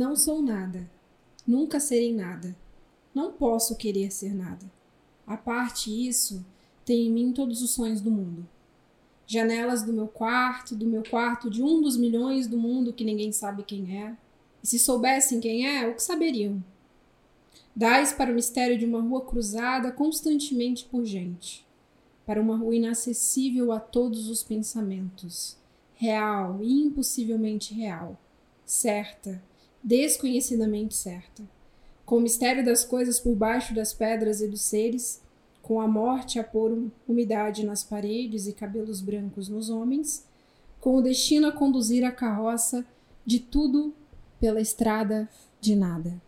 Não sou nada. Nunca serei nada. Não posso querer ser nada. A parte isso, tem em mim todos os sonhos do mundo. Janelas do meu quarto, do meu quarto de um dos milhões do mundo que ninguém sabe quem é. E se soubessem quem é, o que saberiam? Dais para o mistério de uma rua cruzada constantemente por gente, para uma rua inacessível a todos os pensamentos, real e impossivelmente real, certa, desconhecidamente certa, com o mistério das coisas por baixo das pedras e dos seres, com a morte a pôr umidade nas paredes e cabelos brancos nos homens, com o destino a conduzir a carroça de tudo pela estrada de nada.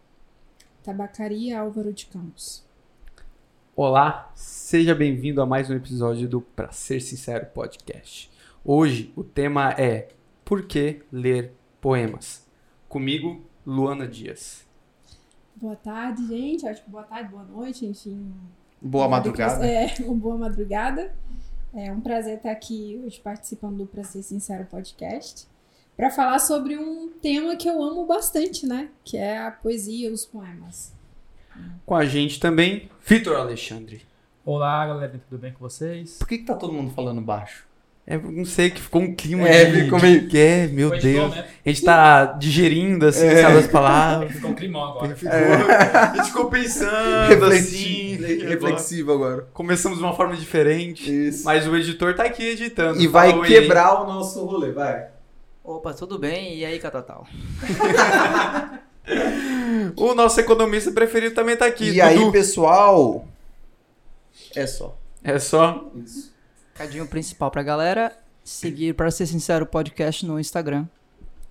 Tabacaria Álvaro de Campos. Olá, seja bem-vindo a mais um episódio do Pra Ser Sincero Podcast. Hoje o tema é Por que ler poemas? Comigo, Luana Dias. Boa tarde, gente. Acho que boa tarde, boa noite, enfim. Boa madrugada. É, uma boa madrugada. É um prazer estar aqui hoje participando do Pra Ser Sincero Podcast para falar sobre um tema que eu amo bastante, né? Que é a poesia, os poemas. Com a gente também, Vitor Alexandre. Olá, galera, tudo bem com vocês? Por que, que tá todo mundo falando baixo? É, não sei, que ficou um clima É, de... ficou meio- de- É, meu Foi Deus. bom, né? A gente tá digerindo, assim, É. sabe, as palavras. Ficou um climão agora. Ficou- A gente ficou pensando, assim. Reflexi- reflexivo agora. Começamos de uma forma diferente. Isso. Mas o editor tá aqui editando. E vai aí. quebrar o nosso rolê, vai. Opa, tudo bem? E aí, Catatal? O nosso economista preferido também tá aqui. E aí, Dudu. pessoal? É só. É só. Isso. Cadinho principal pra galera. Seguir, para ser sincero, o podcast no Instagram.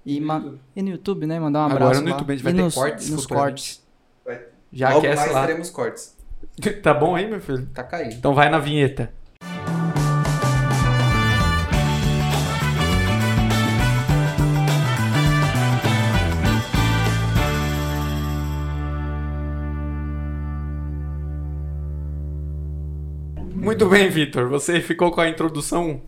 E, No YouTube. e no YouTube, né? Mandar um Agora abraço no lá. YouTube a gente vai E ter nos, cortes Nos cortes. Já Logo aquece mais lá. teremos cortes. Tá bom aí, meu filho? Tá caindo. Então vai na vinheta. Muito bem, Vitor. Você ficou com a introdução?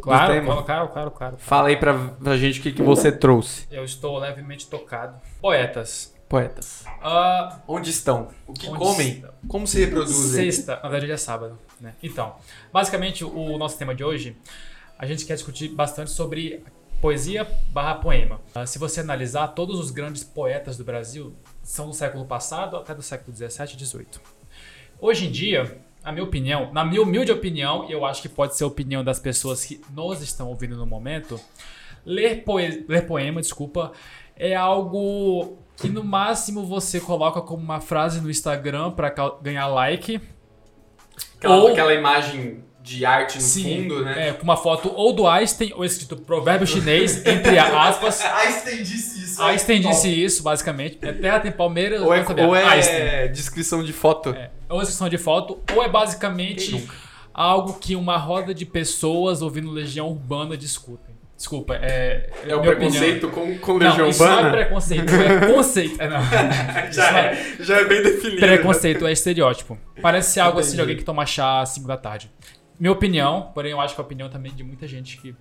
Claro, tema. claro, claro, claro, claro. Fala aí pra, pra gente o que, que você trouxe. Eu estou levemente tocado. Poetas. Poetas. Ah, Onde estão? O que comem? estão? Como se reproduzem? sexta, na verdade é sábado, né? Então, basicamente o nosso tema de hoje, a gente quer discutir bastante sobre poesia barra poema. Ah, se você analisar, todos os grandes poetas do Brasil são do século passado até do século 17 e 18. Hoje em dia, a minha opinião, na minha humilde opinião, e eu acho que pode ser a opinião das pessoas que nos estão ouvindo no momento, ler, poe ler poema, desculpa, é algo que no máximo você coloca como uma frase no Instagram para ganhar like. Aquela, Ou- aquela imagem de arte no Sim, fundo, né? é, com uma foto ou do Einstein ou escrito provérbio chinês, entre aspas. Einstein disse isso. Einstein disse isso, basicamente. É terra tem palmeiras, Ou é, não sabia. ou é Einstein. descrição de foto. É, ou descrição de foto, ou é basicamente algo que uma roda de pessoas ouvindo Legião Urbana discutem. Desculpa, é. É o preconceito com, com. Legião Não, isso não é Urbana? preconceito, é conceito. É, não. já, é, já é bem definido. Preconceito é estereótipo. Parece ser algo assim de Entendi. alguém que toma chá às 5 da tarde. Minha opinião, porém eu acho que é a opinião também de muita gente que.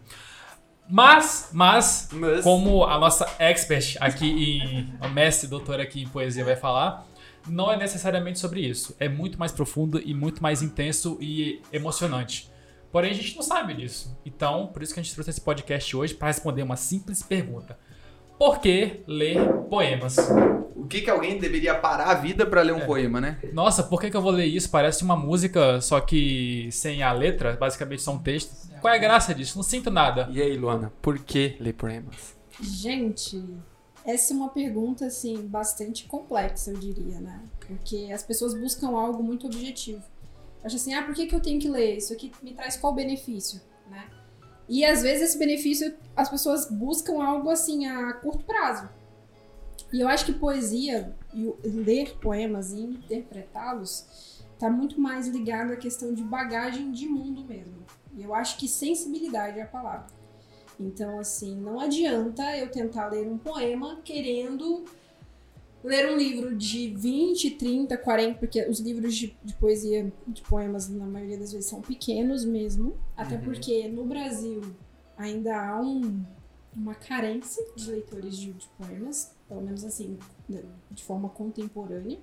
Mas, mas, Mas- como a nossa expert aqui em. A mestre doutora aqui em poesia vai falar, não é necessariamente sobre isso. É muito mais profundo e muito mais intenso e emocionante. Porém, a gente não sabe disso. Então, por isso que a gente trouxe esse podcast hoje para responder uma simples pergunta. Por que ler poemas? O que, que alguém deveria parar a vida pra ler um poema, né? Nossa, por que, que eu vou ler isso? Parece uma música, só que sem a letra, basicamente só um texto. Qual é a graça disso? Não sinto nada. E aí, Luana, por que ler poemas? Gente, essa é uma pergunta assim bastante complexa, eu diria, né? Porque as pessoas buscam algo muito objetivo. Acho assim, ah, por que, que eu tenho que ler? Isso aqui me traz qual benefício, né? E às vezes esse benefício as pessoas buscam algo assim a curto prazo. E eu acho que poesia e ler poemas e interpretá-los tá muito mais ligado à questão de bagagem de mundo mesmo. E eu acho que sensibilidade é a palavra. Então, assim, não adianta eu tentar ler um poema querendo ler um livro de 20, 30, 40, porque os livros de, de poesia, de poemas, na maioria das vezes, são pequenos mesmo. Até Uhum. porque no Brasil ainda há um- uma carência de leitores de, de poemas. pelo menos assim, de forma contemporânea.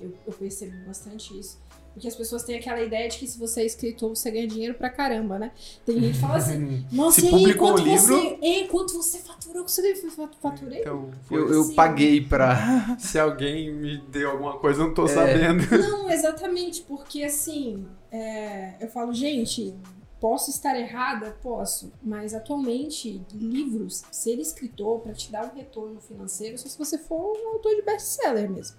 Eu, eu percebo bastante isso. Porque as pessoas têm aquela ideia de que se você é escritor, você ganha dinheiro pra caramba, né? Tem gente que fala assim, nossa, Se e aí, publicou quanto o livro- você. Ei, quanto você faturou? Você fa- faturei? Então, Eu, eu Sim. paguei pra. se alguém me deu alguma coisa, eu não tô É. sabendo. Não, exatamente, porque assim, é, eu falo, gente, posso estar errada? Posso, mas atualmente, livros, ser escritor para te dar um retorno financeiro, só se você for um autor de best-seller mesmo.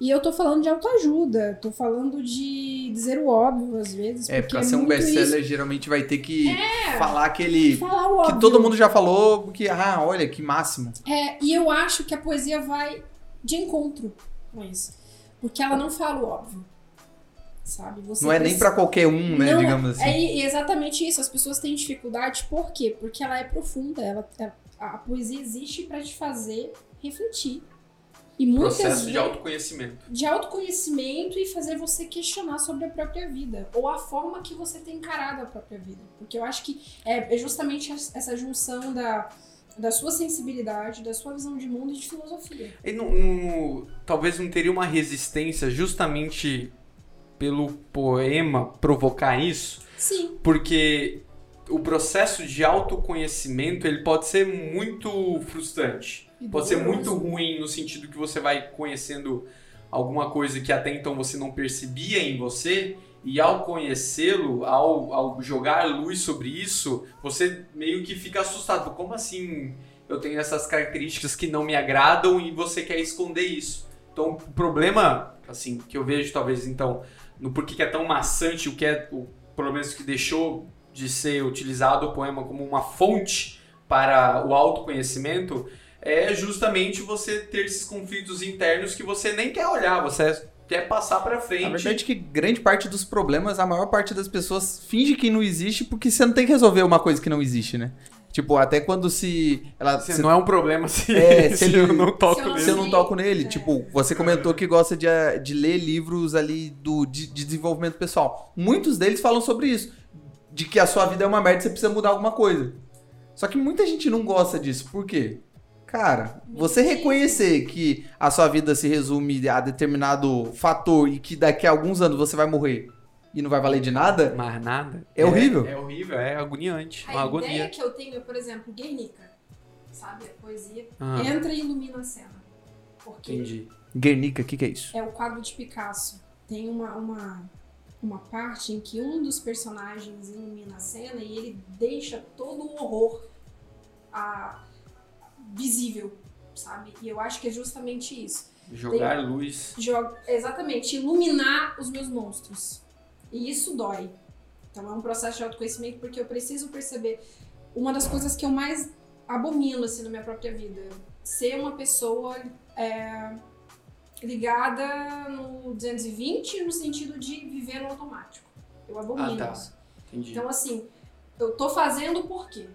E eu tô falando de autoajuda, tô falando de dizer o óbvio às vezes. É, porque pra ser um best-seller, geralmente vai ter que É. falar aquele. Falar o óbvio. Que todo mundo já falou, que, ah, olha, que máximo. É, e eu acho que a poesia vai de encontro com isso. Porque ela não fala o óbvio. Sabe? Você Não é nem precisa- pra qualquer um, né, Não, digamos assim. É exatamente isso. As pessoas têm dificuldade, por quê? Porque ela é profunda. Ela, é- a, a poesia existe pra te fazer refletir. E muitas Processo de autoconhecimento. de autoconhecimento e fazer você questionar sobre a própria vida. Ou a forma que você tem encarado a própria vida. Porque eu acho que é, é justamente es- essa junção da, da sua sensibilidade, da sua visão de mundo e de filosofia. E não- não- talvez não teria uma resistência justamente pelo poema provocar isso, Sim. porque o processo de autoconhecimento ele pode ser muito frustrante. Pode ser muito ruim no sentido que você vai conhecendo alguma coisa que até então você não percebia em você e ao conhecê-lo, ao, ao jogar luz sobre isso, você meio que fica assustado. Como assim eu tenho essas características que não me agradam e você quer esconder isso? Então, o problema, assim, que eu vejo talvez então no porquê que é tão maçante, o que é o pelo menos que deixou de ser utilizado o poema como uma fonte para o autoconhecimento, é justamente você ter esses conflitos internos que você nem quer olhar, você quer passar pra frente. Na verdade, que grande parte dos problemas, a maior parte das pessoas finge que não existe porque você não tem que resolver uma coisa que não existe, né? Tipo, até quando se. Ela, Se se- não é um problema se, É, se se ele- eu não toco se eu não nele. se eu não toco nele, É. tipo, você comentou que gosta de, de ler livros ali do, de, de desenvolvimento pessoal. Muitos deles falam sobre isso. De que a sua vida é uma merda e você precisa mudar alguma coisa. Só que muita gente não gosta disso. Por quê? Cara, você reconhecer que a sua vida se resume a determinado fator e que daqui a alguns anos você vai morrer e não vai valer de nada, Mais nada. É horrível. É, horrível, é agoniante. A uma ideia agonia. que eu tenho é, por exemplo, Guernica. Sabe? A poesia Ah, entra e ilumina a cena. Porque entendi. Guernica, o que, que é isso? é o quadro de Picasso. Tem uma, uma, uma parte em que um dos personagens ilumina a cena e ele deixa todo o horror a, visível, sabe? E eu acho que é justamente isso. Jogar luz. Joga, exatamente, iluminar os meus monstros. E isso dói. Então é um processo de autoconhecimento porque eu preciso perceber uma das coisas que eu mais abomino assim na minha própria vida, ser uma pessoa é, ligada no 220 no sentido de viver no automático. Eu abomino Ah, tá. isso. Entendi. Então assim, eu tô fazendo por quê?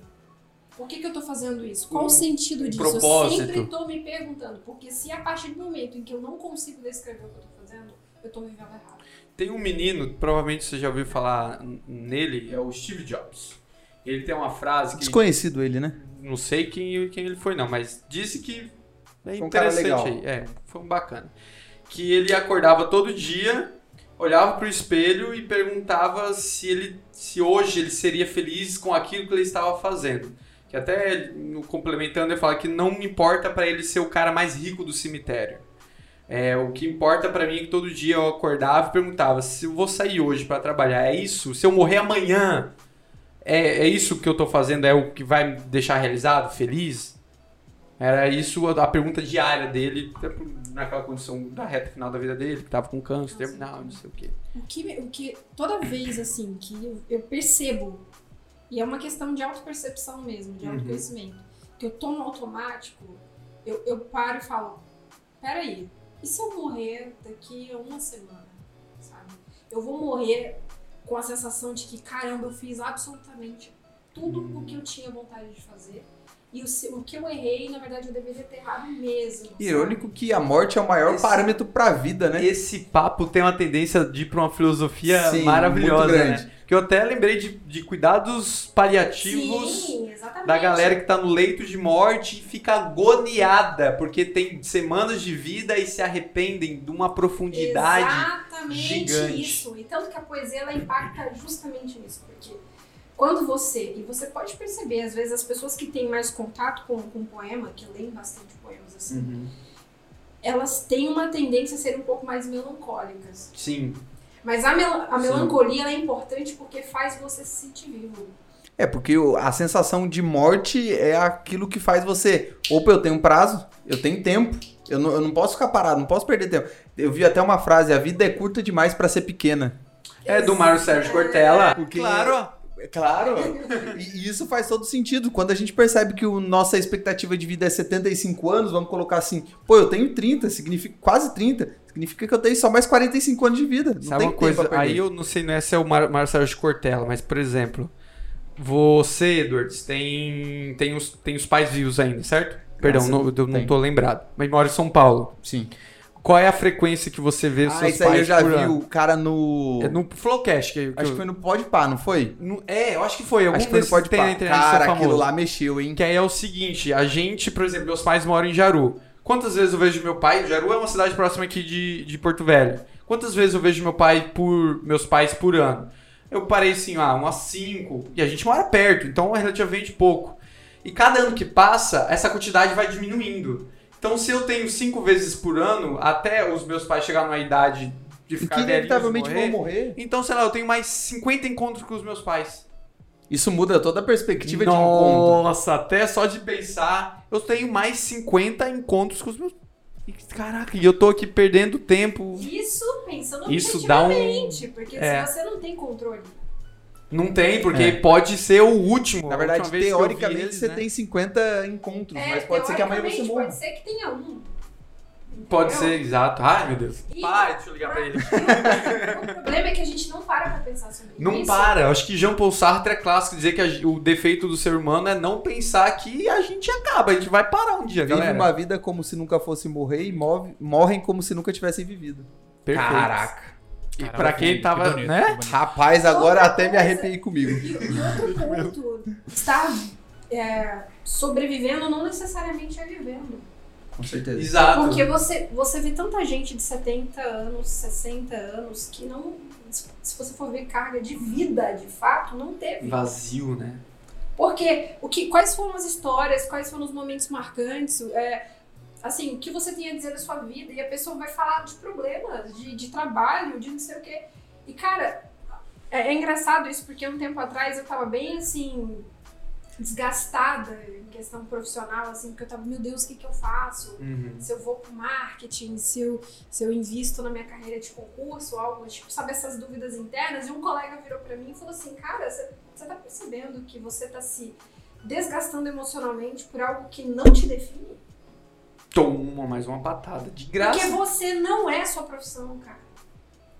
Por que, que eu tô fazendo isso? Qual Um- o sentido um disso? Eu propósito. sempre tô me perguntando, porque se a partir do momento em que eu não consigo descrever o que eu tô fazendo, eu tô vivendo errado. Tem um menino, provavelmente você já ouviu falar nele, é o Steve Jobs. Ele tem uma frase que Desconhecido ele, né? não sei quem, quem ele foi não, mas disse que é Foi um cara interessante legal. aí. É, foi um bacana. Que ele acordava todo dia, olhava pro espelho e perguntava se ele se hoje ele seria feliz com aquilo que ele estava fazendo. Que até complementando ele fala que não me importa para ele ser o cara mais rico do cemitério. É, o que importa pra mim é que todo dia eu acordava e perguntava se eu vou sair hoje pra trabalhar, é isso? Se eu morrer amanhã, é, é isso que eu tô fazendo? É o que vai me deixar realizado, feliz? Era isso a, a pergunta diária dele, naquela condição da reta final da vida dele, que tava com câncer terminal, não sei o quê. O que, o que toda vez assim que eu, eu percebo, e é uma questão de autopercepção mesmo, de Uhum. autoconhecimento, que eu tô no automático, eu, eu paro e falo, peraí, e se eu morrer daqui a uma semana, sabe? Eu vou morrer com a sensação de que, caramba, eu fiz absolutamente tudo o que eu tinha vontade de fazer e o, o que eu errei, na verdade, eu deveria ter errado mesmo. Irônico que a morte é o maior Esse- parâmetro pra vida, né? Esse papo tem uma tendência de ir pra uma filosofia Sim, maravilhosa, muito grande. né? Que eu até lembrei de, de cuidados paliativos Sim, exatamente. da galera que tá no leito de morte e fica agoniada porque tem semanas de vida e se arrependem de uma profundidade. Exatamente gigante. isso. E tanto que a poesia ela impacta justamente nisso, porque quando você, e você pode perceber, às vezes as pessoas que têm mais contato com, com poema, que leem bastante poemas assim, Uhum. elas têm uma tendência a ser um pouco mais melancólicas. Sim. Mas a, mel a melancolia ela é importante porque faz você se sentir vivo. É, porque a sensação de morte é aquilo que faz você. Opa, eu tenho um prazo, eu tenho tempo. Eu não, eu não posso ficar parado, não posso perder tempo. Eu vi até uma frase: a vida é curta demais pra ser pequena. É do Mário Sérgio Cortella. Porque- Claro. Claro. E, isso faz todo sentido. Quando a gente percebe que a nossa expectativa de vida é 75 anos, vamos colocar assim: pô, eu tenho 30, significa quase 30. Significa que eu tenho só mais 45 anos de vida. Não Sabe tem uma coisa? Aí eu não sei, não é se é o Mar Mário Sérgio Cortella, mas por exemplo, você, Edwards, tem, tem, os, tem os pais vivos ainda, certo? Perdão, Graças- não, eu não tô lembrado. Mas mora em São Paulo. Sim. Qual é a frequência que você vê Ah, seus isso aí eu já vi ano? o cara no. É no Flowcast. Que, que Acho eu- que foi no Podpah, não foi? no- É, eu acho que foi. Algum Acho que foi no que tem na Podpah. internet que Cara, é aquilo lá mexeu, hein? Que aí é o seguinte, a gente, por exemplo, meus pais moram em Jaru. Quantas vezes eu vejo meu pai? Jaru é uma cidade próxima aqui de, de Porto Velho. Quantas vezes eu vejo meu pai por. meus pais por ano? Eu parei assim, ah, umas cinco. E a gente mora perto, então é relativamente pouco. E cada ano que passa, essa quantidade vai diminuindo. Então, se eu tenho cinco vezes por ano, até os meus pais chegarem numa idade de ficar e inevitavelmente morrer, vão morrer. Então, sei lá, eu tenho mais 50 encontros com os meus pais. Isso muda toda a perspectiva de encontro. Nossa, até só de pensar, eu tenho mais 50 encontros com os meus. Caraca, e eu tô aqui perdendo tempo. Isso pensando Isso dá um- porque é. se você não tem controle. Não tem, porque É. pode ser o último. Na verdade, teoricamente eles, você né? tem 50 encontros, É, mas pode ser que amanhã você morra. Pode ser que tenha um. Pode Entendeu? ser, exato. Ai, meu Deus. E- Pai, deixa eu ligar pra ele. O problema é que a gente não para pra pensar sobre Não isso. para. Eu acho que Jean Paul Sartre é clássico dizer que a- o defeito do ser humano é não pensar que a gente acaba. A gente vai parar um dia, Vive galera. uma vida como se nunca fosse morrer e move- morrem como se nunca tivessem vivido. Perfeito. Caraca. E pra quem que tava, bonito, né? bonito. Rapaz, agora Outra até me coisa- arrepiei comigo. E, e outro ponto, estar é, sobrevivendo não necessariamente é vivendo. Com certeza. Exato. Porque você, você vê tanta gente de 70 anos, 60 anos, que não. Se você for ver carga de vida, de fato, não teve. Vazio, né? Porque o que, quais foram as histórias, quais foram os momentos marcantes, é, assim, o que você tem a dizer da sua vida, e a pessoa vai falar de problemas, de, de trabalho, de não sei o quê. E, cara, é, é engraçado isso, porque um tempo atrás eu tava bem, assim, desgastada em questão profissional, assim, porque eu tava, meu Deus, o que que eu faço? Uhum. se eu vou pro marketing, se eu, se eu invisto na minha carreira de concurso, algo, tipo, sabe, essas dúvidas internas. E um colega virou pra mim e falou assim, cara, você você tá percebendo que você tá se desgastando emocionalmente por algo que não te define? Toma mais uma patada. De graça. Porque você não é sua profissão, cara.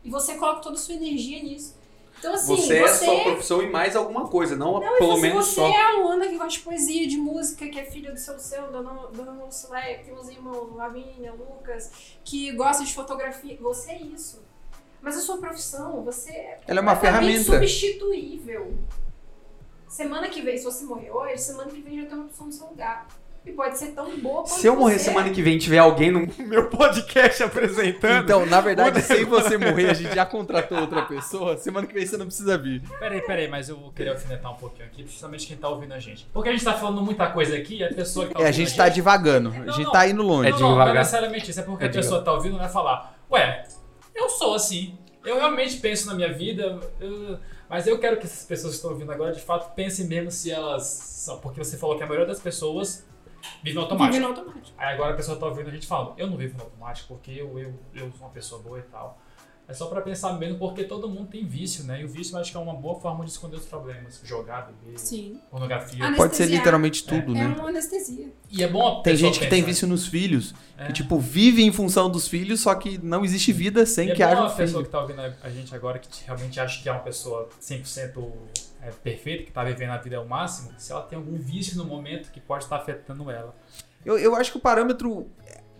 E você coloca toda a sua energia nisso. Então, assim, você, é a sua profissão e mais alguma coisa, não, Não, pelo você, menos você só. é a Luana que gosta de poesia, de música, que é filha do seu seu, da Dona Lucileia, que tem os irmãos Lavínia, Lucas, que gosta de fotografia. Você é isso. Mas a sua profissão, você é Ela é uma ferramenta. substituível. Semana que vem, se você morrer hoje, semana que vem já tem uma opção no seu lugar. E pode ser tão boa quanto Se eu morrer você. semana que vem e tiver alguém no meu podcast apresentando. Então, na verdade, sem você morrer, a gente já contratou outra pessoa. Semana que vem você não precisa vir. Peraí, peraí, mas eu queria alfinetar um pouquinho aqui, principalmente quem tá ouvindo a gente. Porque a gente tá falando muita coisa aqui e a pessoa que tá É, a ouvindo gente tá divagando. A gente não. tá indo longe. É Não, não, não é devagar. necessariamente isso, é porque É a pessoa tá ouvindo vai falar, ué, eu sou assim, eu realmente penso na minha vida, eu- mas eu quero que essas pessoas que estão ouvindo agora, de fato, pensem mesmo se elas porque você falou que a maioria das pessoas vive no automático. Vive no automático. Aí agora a pessoa tá ouvindo a gente falando, eu não vivo no automático porque eu, eu, eu sou uma pessoa boa e tal. É só pra pensar mesmo, porque todo mundo tem vício, né? E o vício eu acho que é uma boa forma de esconder os problemas. Jogar, beber, Sim. pornografia. Ah, Pode ser literalmente tudo, É né? uma anestesia. E é bom a Tem gente que tem vício nos filhos, É. que tipo, vive em função dos filhos, só que não existe vida sem E é que bom haja a um pessoa filho. que tá ouvindo a- a gente agora, que realmente acha que é uma pessoa 100% é, perfeita, que tá vivendo a vida ao máximo, se ela tem algum vício no momento que pode estar afetando ela. Eu, eu acho que o parâmetro,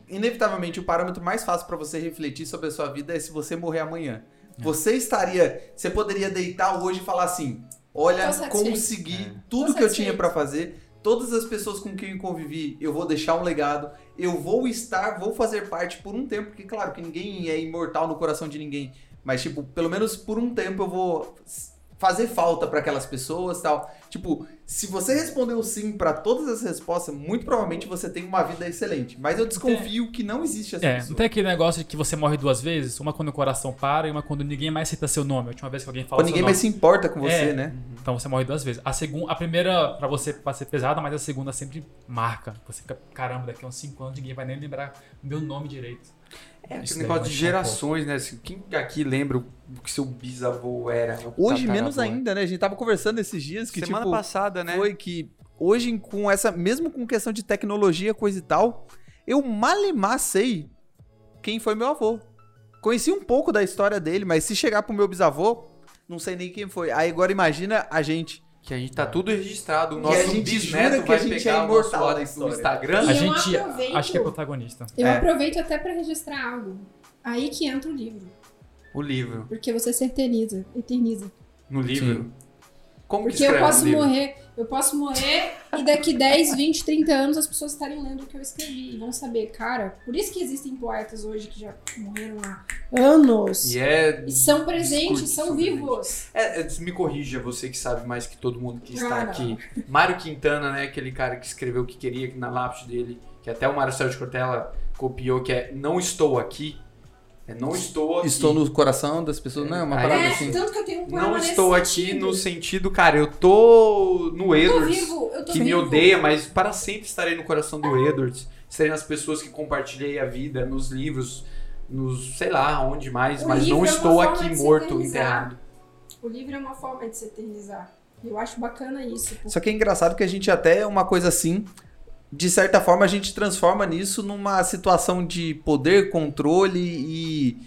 inevitavelmente, o parâmetro mais fácil pra você refletir sobre a sua vida é se você morrer amanhã. Você estaria, você poderia deitar hoje e falar assim: olha, consegui É. tudo Tô que eu tinha pra fazer. Todas as pessoas com quem eu convivi, eu vou deixar um legado. Eu vou estar, vou fazer parte por um tempo, porque claro que ninguém é imortal no coração de ninguém, mas tipo, pelo menos por um tempo eu vou fazer falta pra aquelas pessoas, tal. Tipo, se você respondeu sim pra todas as respostas, muito provavelmente você tem uma vida excelente. Mas eu desconfio que não existe essa É, pessoa. não tem aquele negócio de que você morre duas vezes, uma quando o coração para e uma quando ninguém mais cita seu nome. A última vez que alguém fala Quando ninguém nome. mais se importa com você, É. né? Então você morre duas vezes. A segunda, a primeira pra você pode ser pesada, mas a segunda sempre marca. Você fica, caramba, daqui a uns 5 anos ninguém vai nem lembrar o meu nome direito. É, aquele negócio vai de gerações, né? Assim, quem aqui lembra o que seu bisavô era? Hoje menos ainda, né? A gente tava conversando esses dias que Semana tipo passada, né? foi que hoje com essa mesmo com questão de tecnologia coisa e tal, eu malemar sei quem foi meu avô. Conheci um pouco da história dele, mas se chegar pro meu bisavô, não sei nem quem foi. Aí agora imagina a gente. Que a gente tá tudo registrado. O E nosso a gente bisneto jura que vai a gente pegar é o nosso da do. Instagram. E a eu gente aproveito- acho que é protagonista. Eu É. aproveito até pra registrar algo. Aí que entra o livro. O livro. Porque você se eterniza. eterniza. No livro. Como que Porque eu posso livro? morrer, eu posso morrer e daqui 10, 20, 30 anos as pessoas estarem lendo o que eu escrevi e vão saber, cara, por isso que existem poetas hoje que já morreram há anos. E é. E são presentes, são vivos. É, é, me corrija, você que sabe mais que todo mundo que está Cara. aqui. Mário Quintana, né? Aquele cara que escreveu o que queria na lápis dele, que até o Marcelo de Cortella copiou, que é Não Estou Aqui. É Não Estou Aqui. Estou no coração das pessoas, não é uma parada É, assim. tanto que eu tenho um Não nesse estou aqui sentido. no sentido, cara, eu tô no Eu tô Edwards, vivo, eu tô que me vivo. odeia, mas para sempre estarei no coração do Edwards. Estarei nas pessoas que compartilhei a vida, nos livros, nos, sei lá, onde mais, O mas não é estou aqui morto, enterrado. O livro é uma forma de se eternizar. Eu acho bacana isso. porque- Só que é engraçado que a gente até uma coisa assim, de certa forma a gente transforma nisso numa situação de poder, controle e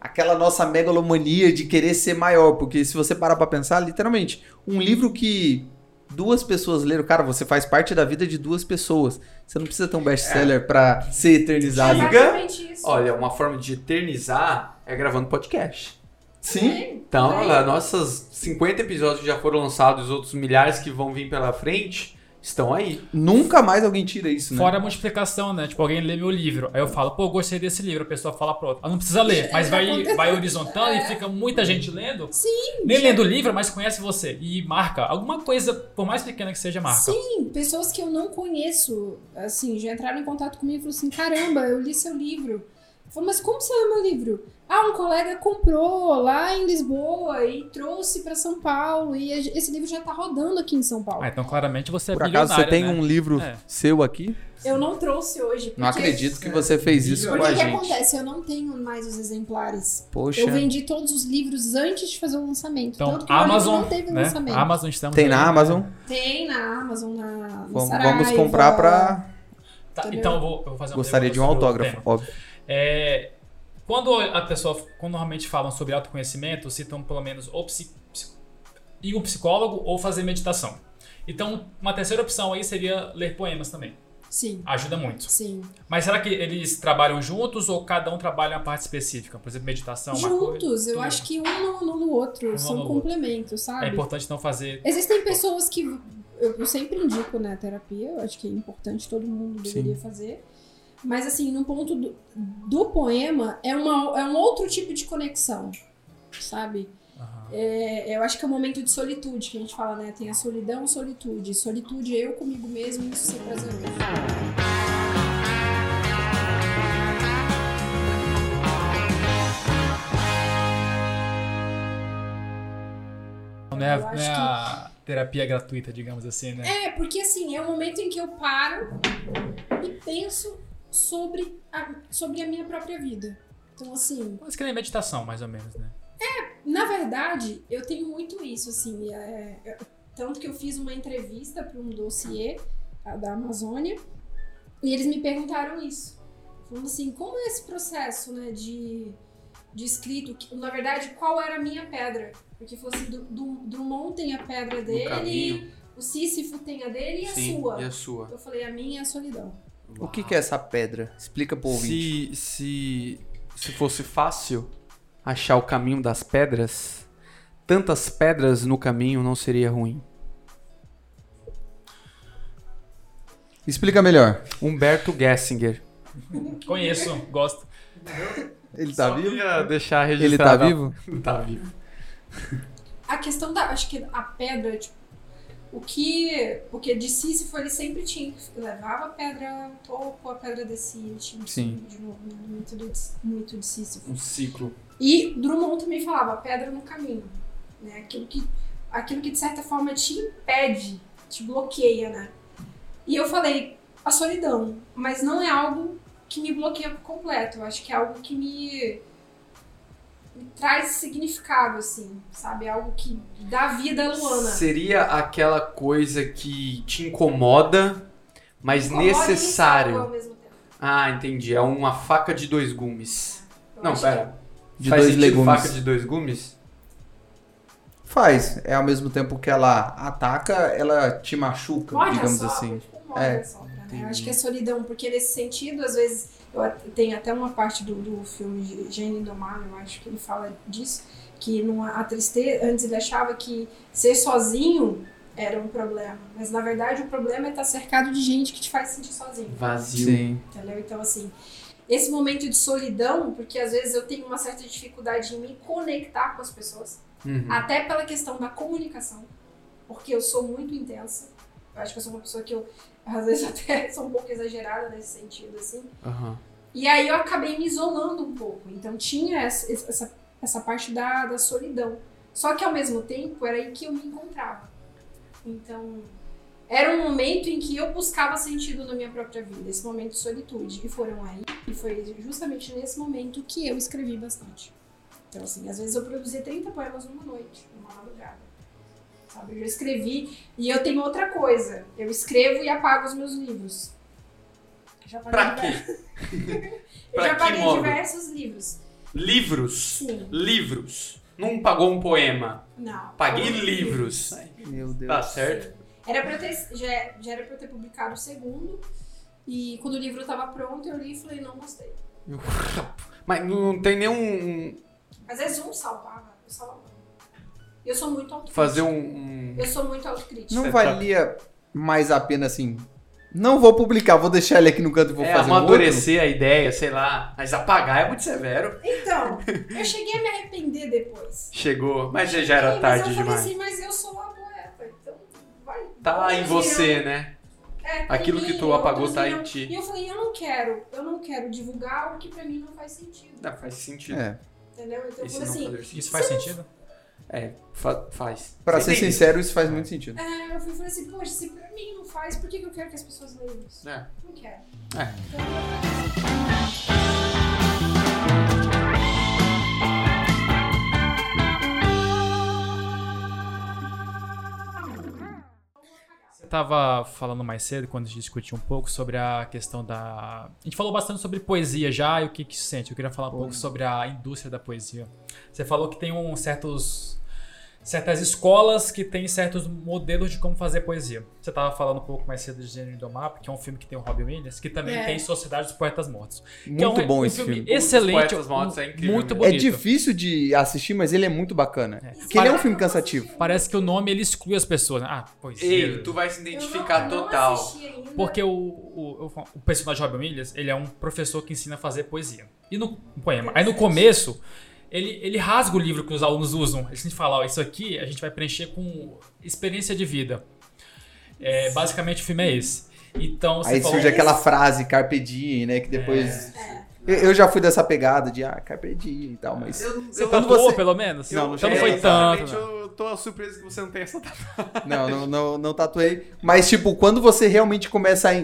aquela nossa megalomania de querer ser maior, porque se você parar pra pensar, literalmente, um livro que duas pessoas leram, cara, você faz parte da vida de duas pessoas. Você não precisa ter um best-seller pra ser É eternizado. Diga. exatamente isso. Olha, uma forma de eternizar é gravando podcast. Sim. Então, olha, nossos 50 episódios que já foram lançados, os outros milhares que vão vir pela frente, estão aí. Nunca mais alguém tira isso, né? Fora a multiplicação, né? Tipo, alguém lê meu livro. Aí eu falo, pô, gostei desse livro. A pessoa fala pro outro. Ela não precisa ler, mas vai, vai horizontando e fica muita gente lendo. Sim. Nem lendo o livro, mas conhece você. E marca. Alguma coisa, por mais pequena que seja, marca. Sim, pessoas que eu não conheço, assim, já entraram em contato comigo e falaram assim: caramba, eu li seu livro. Eu falei, mas como você leu meu livro? Ah, um colega comprou lá em Lisboa e trouxe pra São Paulo. E esse livro já tá rodando aqui em São Paulo. Ah, então claramente você é Por acaso você tem né? um livro É. seu aqui? Eu não trouxe hoje. Não porque- acredito que você fez isso Porque com o a que gente. acontece? Eu não tenho mais os exemplares. Poxa. Eu vendi todos os livros antes de fazer o lançamento. Então, Tanto que o Amazon, não teve né? lançamento. Amazon estamos Tem aí, na né? Amazon? Tem na Amazon, na, na Vamos, Saraiva. vamos comprar pra. Tá, então eu vou, eu vou fazer uma Gostaria de um sobre o autógrafo, óbvio. É, quando a pessoa, quando normalmente falam sobre autoconhecimento, citam pelo menos ou psi, psi- ir um psicólogo ou fazer meditação. Então, uma terceira opção aí seria ler poemas também. Sim, Ajuda muito. sim. Mas será que eles trabalham juntos ou cada um trabalha uma parte específica? Por exemplo, meditação, uma coisa. Juntos, eu tudo. acho que um não anula o outro, Um são complementos, É sabe? importante não fazer. Existem pessoas que eu, eu sempre indico né, terapia, eu acho que é importante, todo mundo deveria fazer. Mas assim, no ponto do, do poema, é, uma, é um outro tipo de conexão, sabe? É, eu acho que é um momento de solitude, que a gente fala, né? Tem a solidão, solitude. Solitude é eu comigo mesmo, isso ser prazeroso. Não é, não é que- a terapia gratuita, digamos assim, né? É, porque assim, é o momento em que eu paro e penso sobre a, sobre a minha própria vida. Então, assim, Mas que nem meditação, mais ou menos, né? na verdade, eu tenho muito isso, assim. é- é- tanto que eu fiz uma entrevista para um dossiê a, da Amazônia e eles me perguntaram isso. Falando assim, como é esse processo, né, de, de escrito? Que, Na verdade, qual era a minha pedra? Porque falou assim, do, do, Drummond tem a pedra dele, o Sísifo tem a dele e a Sim, sua. e a sua. Eu falei, a minha é a solidão. O que, que é essa pedra? Explica pro ouvinte. Se, se, se fosse fácil achar o caminho das pedras, tantas pedras no caminho não seria ruim. Explica melhor. Humberto Gessinger. Conheço, gosto. Ele tá Só vivo? queria deixar Ele registrado. tá vivo? Tá vivo. A questão da. Acho que a pedra, tipo. O que. Porque de Sísifo ele sempre tinha. Levava a pedra pouco, a pedra descia. Tinha Sim. de novo, né? muito, de, muito de Sísifo. Um ciclo. E Drummond também falava pedra no caminho. Né? Aquilo, que, aquilo que de certa forma te impede, te bloqueia, né? E eu falei, a solidão. Mas não é algo que me bloqueia por completo. Eu acho que é algo que me traz significado, assim, sabe? Algo que dá vida à Luana. Seria aquela coisa que te incomoda, mas Incomoda e necessário. ao mesmo tempo. Ah, entendi. É uma faca de dois gumes. Eu Não, pera. De Faz dois legumes. faca de dois gumes? Faz. É ao mesmo tempo que ela ataca, ela te machuca, digamos assim. tipo, É? Entendi. Eu acho que é solidão, porque nesse sentido, às vezes, eu tem até uma parte do, do filme Gênio Indomável, eu acho que ele fala disso, que numa, a tristeza, antes ele achava que ser sozinho era um problema, mas na verdade o problema é estar cercado de gente que te faz sentir sozinho, Vazio. Sim. entendeu? Então, assim, esse momento de solidão, porque às vezes eu tenho uma certa dificuldade em me conectar com as pessoas, Uhum. até pela questão da comunicação, porque eu sou muito intensa. Eu acho que eu sou uma pessoa que eu, às vezes, até sou um pouco exagerada nesse sentido, assim. Aham. E aí eu acabei me isolando um pouco. Então tinha essa, essa, essa parte da, da solidão. Só que ao mesmo tempo era aí que eu me encontrava. Então era um momento em que eu buscava sentido na minha própria vida, esse momento de solitude. E foram aí, e foi justamente nesse momento que eu escrevi bastante. Então, assim, às vezes eu produzia 30 poemas numa noite, numa madrugada. Sabe? Eu já escrevi. E eu tenho outra coisa. Eu escrevo e apago os meus livros. Já Pra quê? Eu Pra já paguei modo? diversos livros. Livros. Sim. Livros. Não pagou um poema. Não. Paguei Foram livros. Meu Deus. Tá certo? Era pra eu ter, já, já era pra eu ter publicado o segundo. E quando o livro tava pronto, eu li e falei, não gostei. Mas não tem nenhum. Às vezes um salvava, eu salvava. Eu sou muito autocrítica. Fazer um. um- Eu sou muito autocrítica. Não Setup. valia mais a pena assim. Não vou publicar, vou deixar ele aqui no canto e vou é, fazer um outro. amadurecer a ideia, sei lá. Mas apagar é muito severo. Então, eu cheguei a me arrepender depois. Chegou, mas já era Cheguei, tarde mas eu demais. falei assim, mas eu sou a poeta, então vai. Tá vai em você, né? É, tá Aquilo em que tu eu apagou tá em ti. E eu falei, eu não quero, eu não quero divulgar algo que pra mim não faz sentido. Não, faz sentido. É. Entendeu? Então eu não assim. Isso faz sentido? É, fa- faz. Pra Você ser entende? sincero, isso faz muito sentido. É, eu fui falei assim, poxa, se pra mim não faz, por que, que eu quero que as pessoas leiam isso? É. Não quero. É. Então, estava falando mais cedo, quando a gente discutiu um pouco sobre a questão da. A gente falou bastante sobre poesia já e o que, que se sente. Eu queria falar um pouco sobre a indústria da poesia. Você falou que tem um certos. Certas escolas que têm certos modelos de como fazer poesia. Você estava falando um pouco mais cedo de Gênero do Mapa, que é um filme que tem o Robin Williams, que também É. tem Sociedade dos Poetas Mortos. que Muito é um, bom um esse filme. Excelente, Poetas Mortos é incrível muito. É bonito. difícil de assistir, mas ele é muito bacana. É. Porque ele é um Pare- filme cansativo. Parece que o nome ele exclui as pessoas. né? Ah, poesia. Ei, tu vai se identificar eu não total. Porque o, o, o, personagem Robin Williams, ele é um professor que ensina a fazer poesia. E no no poema. Aí no começo, ele, ele rasga o livro que os alunos usam. Ele sempre fala, ó, isso aqui a gente vai preencher com experiência de vida. É, basicamente o filme é esse. Então, você Aí falou... surge aquela frase, Carpe Diem, né? Que depois. É. Eu, eu já fui dessa pegada de, ah, Carpe Diem e tal, mas. Você quando tatuou, você- pelo menos? Não, não então não foi tanto. Não. eu tô surpreso que você não tenha essa tatuagem. Não, não, não, não tatuei. Mas, tipo, quando você realmente começa a.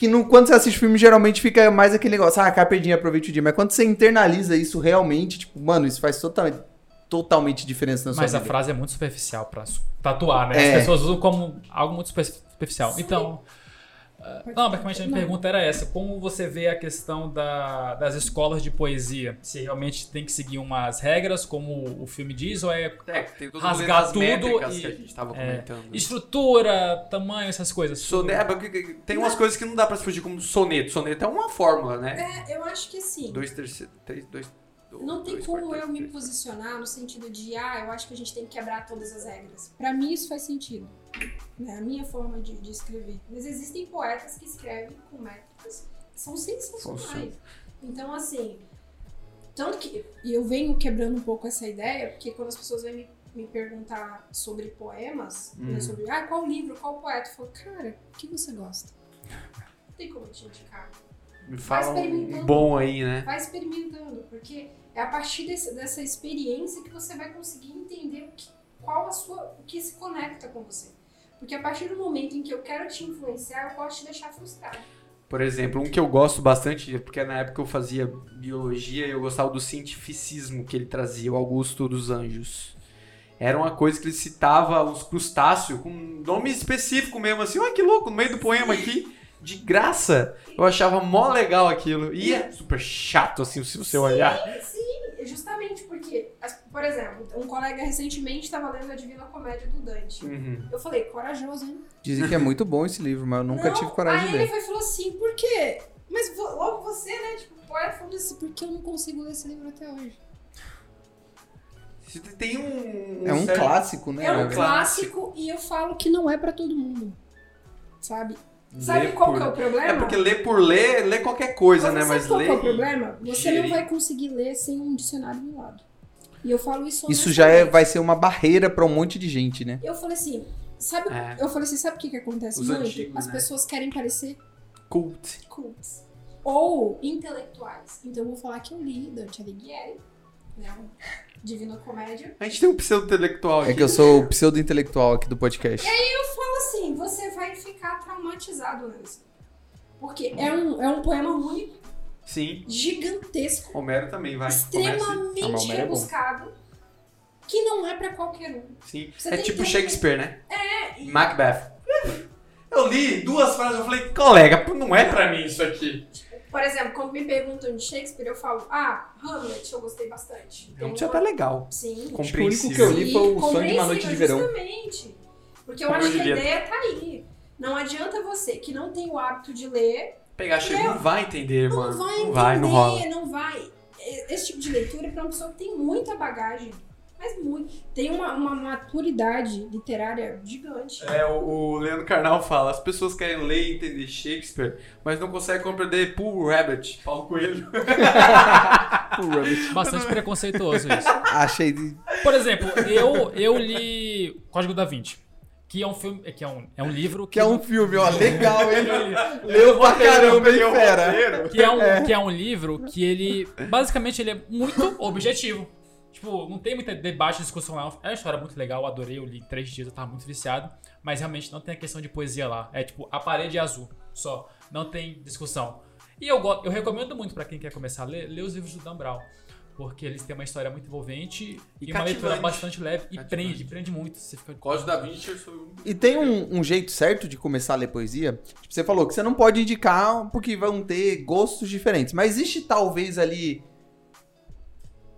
Que no, quando você assiste filme, geralmente fica mais aquele negócio, ah, Diem, aproveite o dia. Mas quando você internaliza isso realmente, tipo, mano, isso faz totalmente, totalmente diferença na sua Mas a vida. frase é muito superficial pra tatuar, né? É. As pessoas usam como algo muito super- superficial. Então, Pode- Não, basicamente a minha Não. pergunta era essa. Como você vê a questão da- das escolas de poesia? Se realmente tem que seguir umas regras, como o filme diz, ou é É, Rasgar as tudo e- que a gente tava é, comentando. estrutura, tamanho, essas coisas? Sone- é, porque tem umas coisas que não dá pra fugir como soneto. Soneto é uma fórmula, né? É, eu acho que assim. Dois terceiros. Três, dois. Não tem como eu me posicionar no sentido de, ah, eu acho que a gente tem que quebrar todas as regras. Pra mim isso faz sentido. Né? A minha forma de, de escrever. Mas existem poetas que escrevem com métricas que são sensacionais. Então, assim, tanto que e eu venho quebrando um pouco essa ideia, porque quando as pessoas vêm me, me perguntar sobre poemas, né, Hum. sobre, ah, qual livro, qual poeta, eu falo, cara, o que você gosta? Não tem como te indicar. Me fala um bom aí, né? Vai experimentando, porque é a partir desse- dessa experiência que você vai conseguir entender o que, qual a sua, o que se conecta com você. Porque a partir do momento em que eu quero te influenciar, eu posso te deixar frustrado. Por exemplo, um que eu gosto bastante, porque na época eu fazia biologia e eu gostava do cientificismo que ele trazia, o Augusto dos Anjos. Era uma coisa que ele citava os crustáceos com nome específico mesmo, assim, olha que louco, no meio do poema aqui, de graça. Eu achava mó legal aquilo. E é super chato, assim, se você olhar. Sim, as- por exemplo, um colega recentemente estava lendo a Divina Comédia do Dante. Uhum. Eu falei, corajoso, hein? Dizem que é muito bom esse livro, mas eu nunca Não, tive coragem aí de ele ler. foi e falou assim, por quê? Mas logo você, né, tipo, poeta falando assim, porque eu não consigo ler esse livro até hoje. Tem um. É um certo- clássico, né? É um É clássico e eu falo que não é pra todo mundo. Sabe? Sabe Ler qual por- que é o problema? É porque ler por ler, ler qualquer coisa, né? sabe Mas qual que é o ler. problema? Você não vai conseguir ler sem um dicionário do lado. E eu falo isso Isso já é, vai ser uma barreira pra um monte de gente, né? Eu falei assim, sabe? É. Eu falei assim, sabe o que, que acontece Os muito? antigos, As né? pessoas querem parecer Cult. cults. Ou intelectuais. Então eu vou falar que eu li Dante Alighieri, né? um Divina Comédia. A gente tem um pseudo-intelectual aqui. É que eu sou o pseudo-intelectual aqui do podcast. Eu falo assim, você vai ficar traumatizado nisso. Porque é um, é um poema único, Sim. gigantesco, Homero também vai. Comece. Ah, extremamente Homero é rebuscado, que não é pra qualquer um. Sim. Você é tipo que- Shakespeare, né? É, e- Macbeth. Eu li duas frases eu falei, colega, não é pra mim isso aqui. Por exemplo, quando me perguntam de Shakespeare, eu falo, ah, Hamlet eu gostei bastante. É um Tem teatro uma- legal. Sim. Compreensível. que eu li foi o Sonho de uma Noite de Verão. Justamente. Porque eu acho e que a ideia tá aí. Não adianta você que não tem o hábito de ler, Pegar Shakespeare não vai entender, não mano. vai entender, não vai, não rola. não vai. Esse tipo de leitura é pra uma pessoa que tem muita bagagem. Mas muito. Tem uma, uma maturidade literária gigante. É, o, o Leandro Carnal fala, as pessoas querem ler e entender Shakespeare, mas não conseguem compreender Paul Rabbit, Paulo Coelho. Bastante preconceituoso isso. Achei de... Por exemplo, eu, eu li Código da Vinci, que é um filme, que é um, é um livro Que é um filme, ó, legal, hein? Leu Leu pra caramba, hein, fera? que é um, que é um livro que ele, basicamente, ele é muito objetivo. Tipo, não tem muita debate, discussão lá. É uma história muito legal, eu adorei, eu li em três dias, eu tava muito viciado. Mas realmente não tem a questão de poesia lá. É tipo, a parede é azul, só. Não tem discussão. E eu, eu recomendo muito pra quem quer começar a ler, ler os livros do Dan Brown. Porque eles têm uma história muito envolvente E e, uma leitura bastante leve e Cativante. prende, prende muito. Você fica Código da Vinci foi um... E tem um, um jeito certo de começar a ler poesia? Tipo, você falou que você não pode indicar porque vão ter gostos diferentes. Mas existe talvez ali.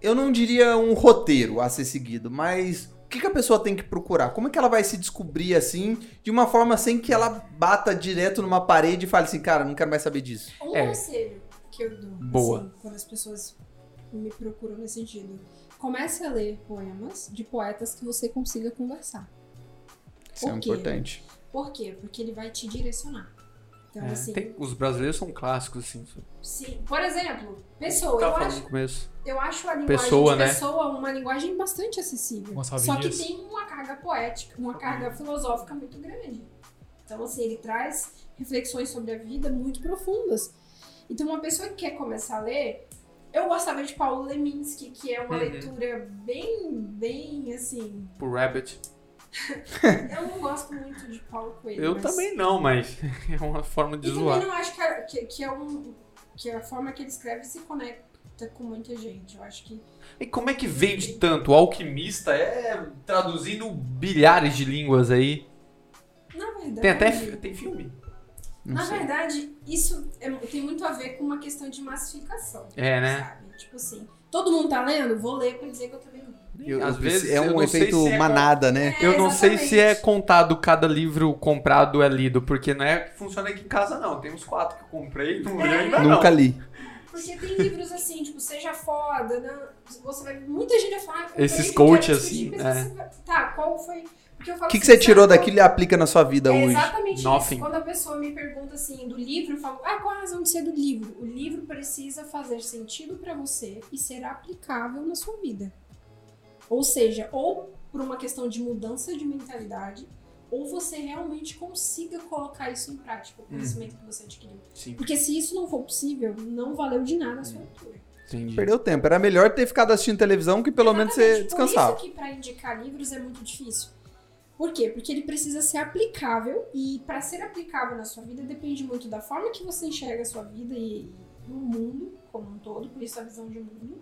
Eu não diria um roteiro a ser seguido, mas o que, que a pessoa tem que procurar? Como é que ela vai se descobrir assim, de uma forma sem que ela bata direto numa parede e fale assim, cara, não quero mais saber disso? Um É. conselho que eu dou, Boa. assim, quando as pessoas me procuram nesse sentido. Comece a ler poemas de poetas que você consiga conversar. Isso é Por quê? importante. Por quê? Porque ele vai te direcionar. Então, É, assim, tem- os brasileiros são clássicos, assim. sim. Por exemplo, pessoa. Tava Eu falando acho, no começo. eu acho a linguagem Pessoa, de né? pessoa uma linguagem bastante acessível. Gonçalves Só que Dias. tem uma carga poética, uma carga filosófica muito grande. Então, assim, ele traz reflexões sobre a vida muito profundas. Então, uma pessoa que quer começar a ler, eu gostava de Paulo Leminski, que é uma Uhum. leitura bem, bem, assim... Por Rabbit. Eu não gosto muito de Paulo Coelho. Eu mas também não, mas é uma forma de E também zoar. não acho que, a- que, que é um... Que a forma que ele escreve se conecta com muita gente. Eu acho que... E como é que vende tanto? O alquimista é traduzindo bilhares de línguas aí. Na verdade... Tem até tem filme. Não Na sei. verdade, isso é- tem muito a ver com uma questão de massificação. É, né? Sabe? Tipo assim, todo mundo tá lendo? Vou ler pra dizer que eu também li. Eu- Às vezes é um não efeito se é manada, né? É, Eu não sei se é exatamente. contado cada livro comprado é lido, porque não é que funciona aqui em casa, não. Tem uns quatro que eu comprei e não li É. ainda não. Nunca li. Porque tem livros assim, tipo, seja foda, né? Você vai. Muita gente vai falar. "Ah, Esses porque coach quero discutir", assim, é. Tá, qual foi. Porque eu falo O que, que assim, você tirou daquilo e aplica na sua vida É hoje? exatamente Nothing. isso. Quando a pessoa me pergunta assim do livro, eu falo, ah, qual a razão de ser do livro? O livro precisa fazer sentido pra você e ser aplicável na sua vida. Ou seja, ou por uma questão de mudança de mentalidade, ou você realmente consiga colocar isso em prática, o conhecimento que você adquiriu. Sim, Porque se isso não for possível, não valeu de nada a sua leitura. entendi. Perdeu tempo. Era melhor ter ficado assistindo televisão que pelo menos você Exatamente. descansava. Por isso que para indicar livros é muito difícil. Por quê? Porque ele precisa ser aplicável e para ser aplicável na sua vida depende muito da forma que você enxerga a sua vida e, e o mundo como um todo, por isso a visão de mundo.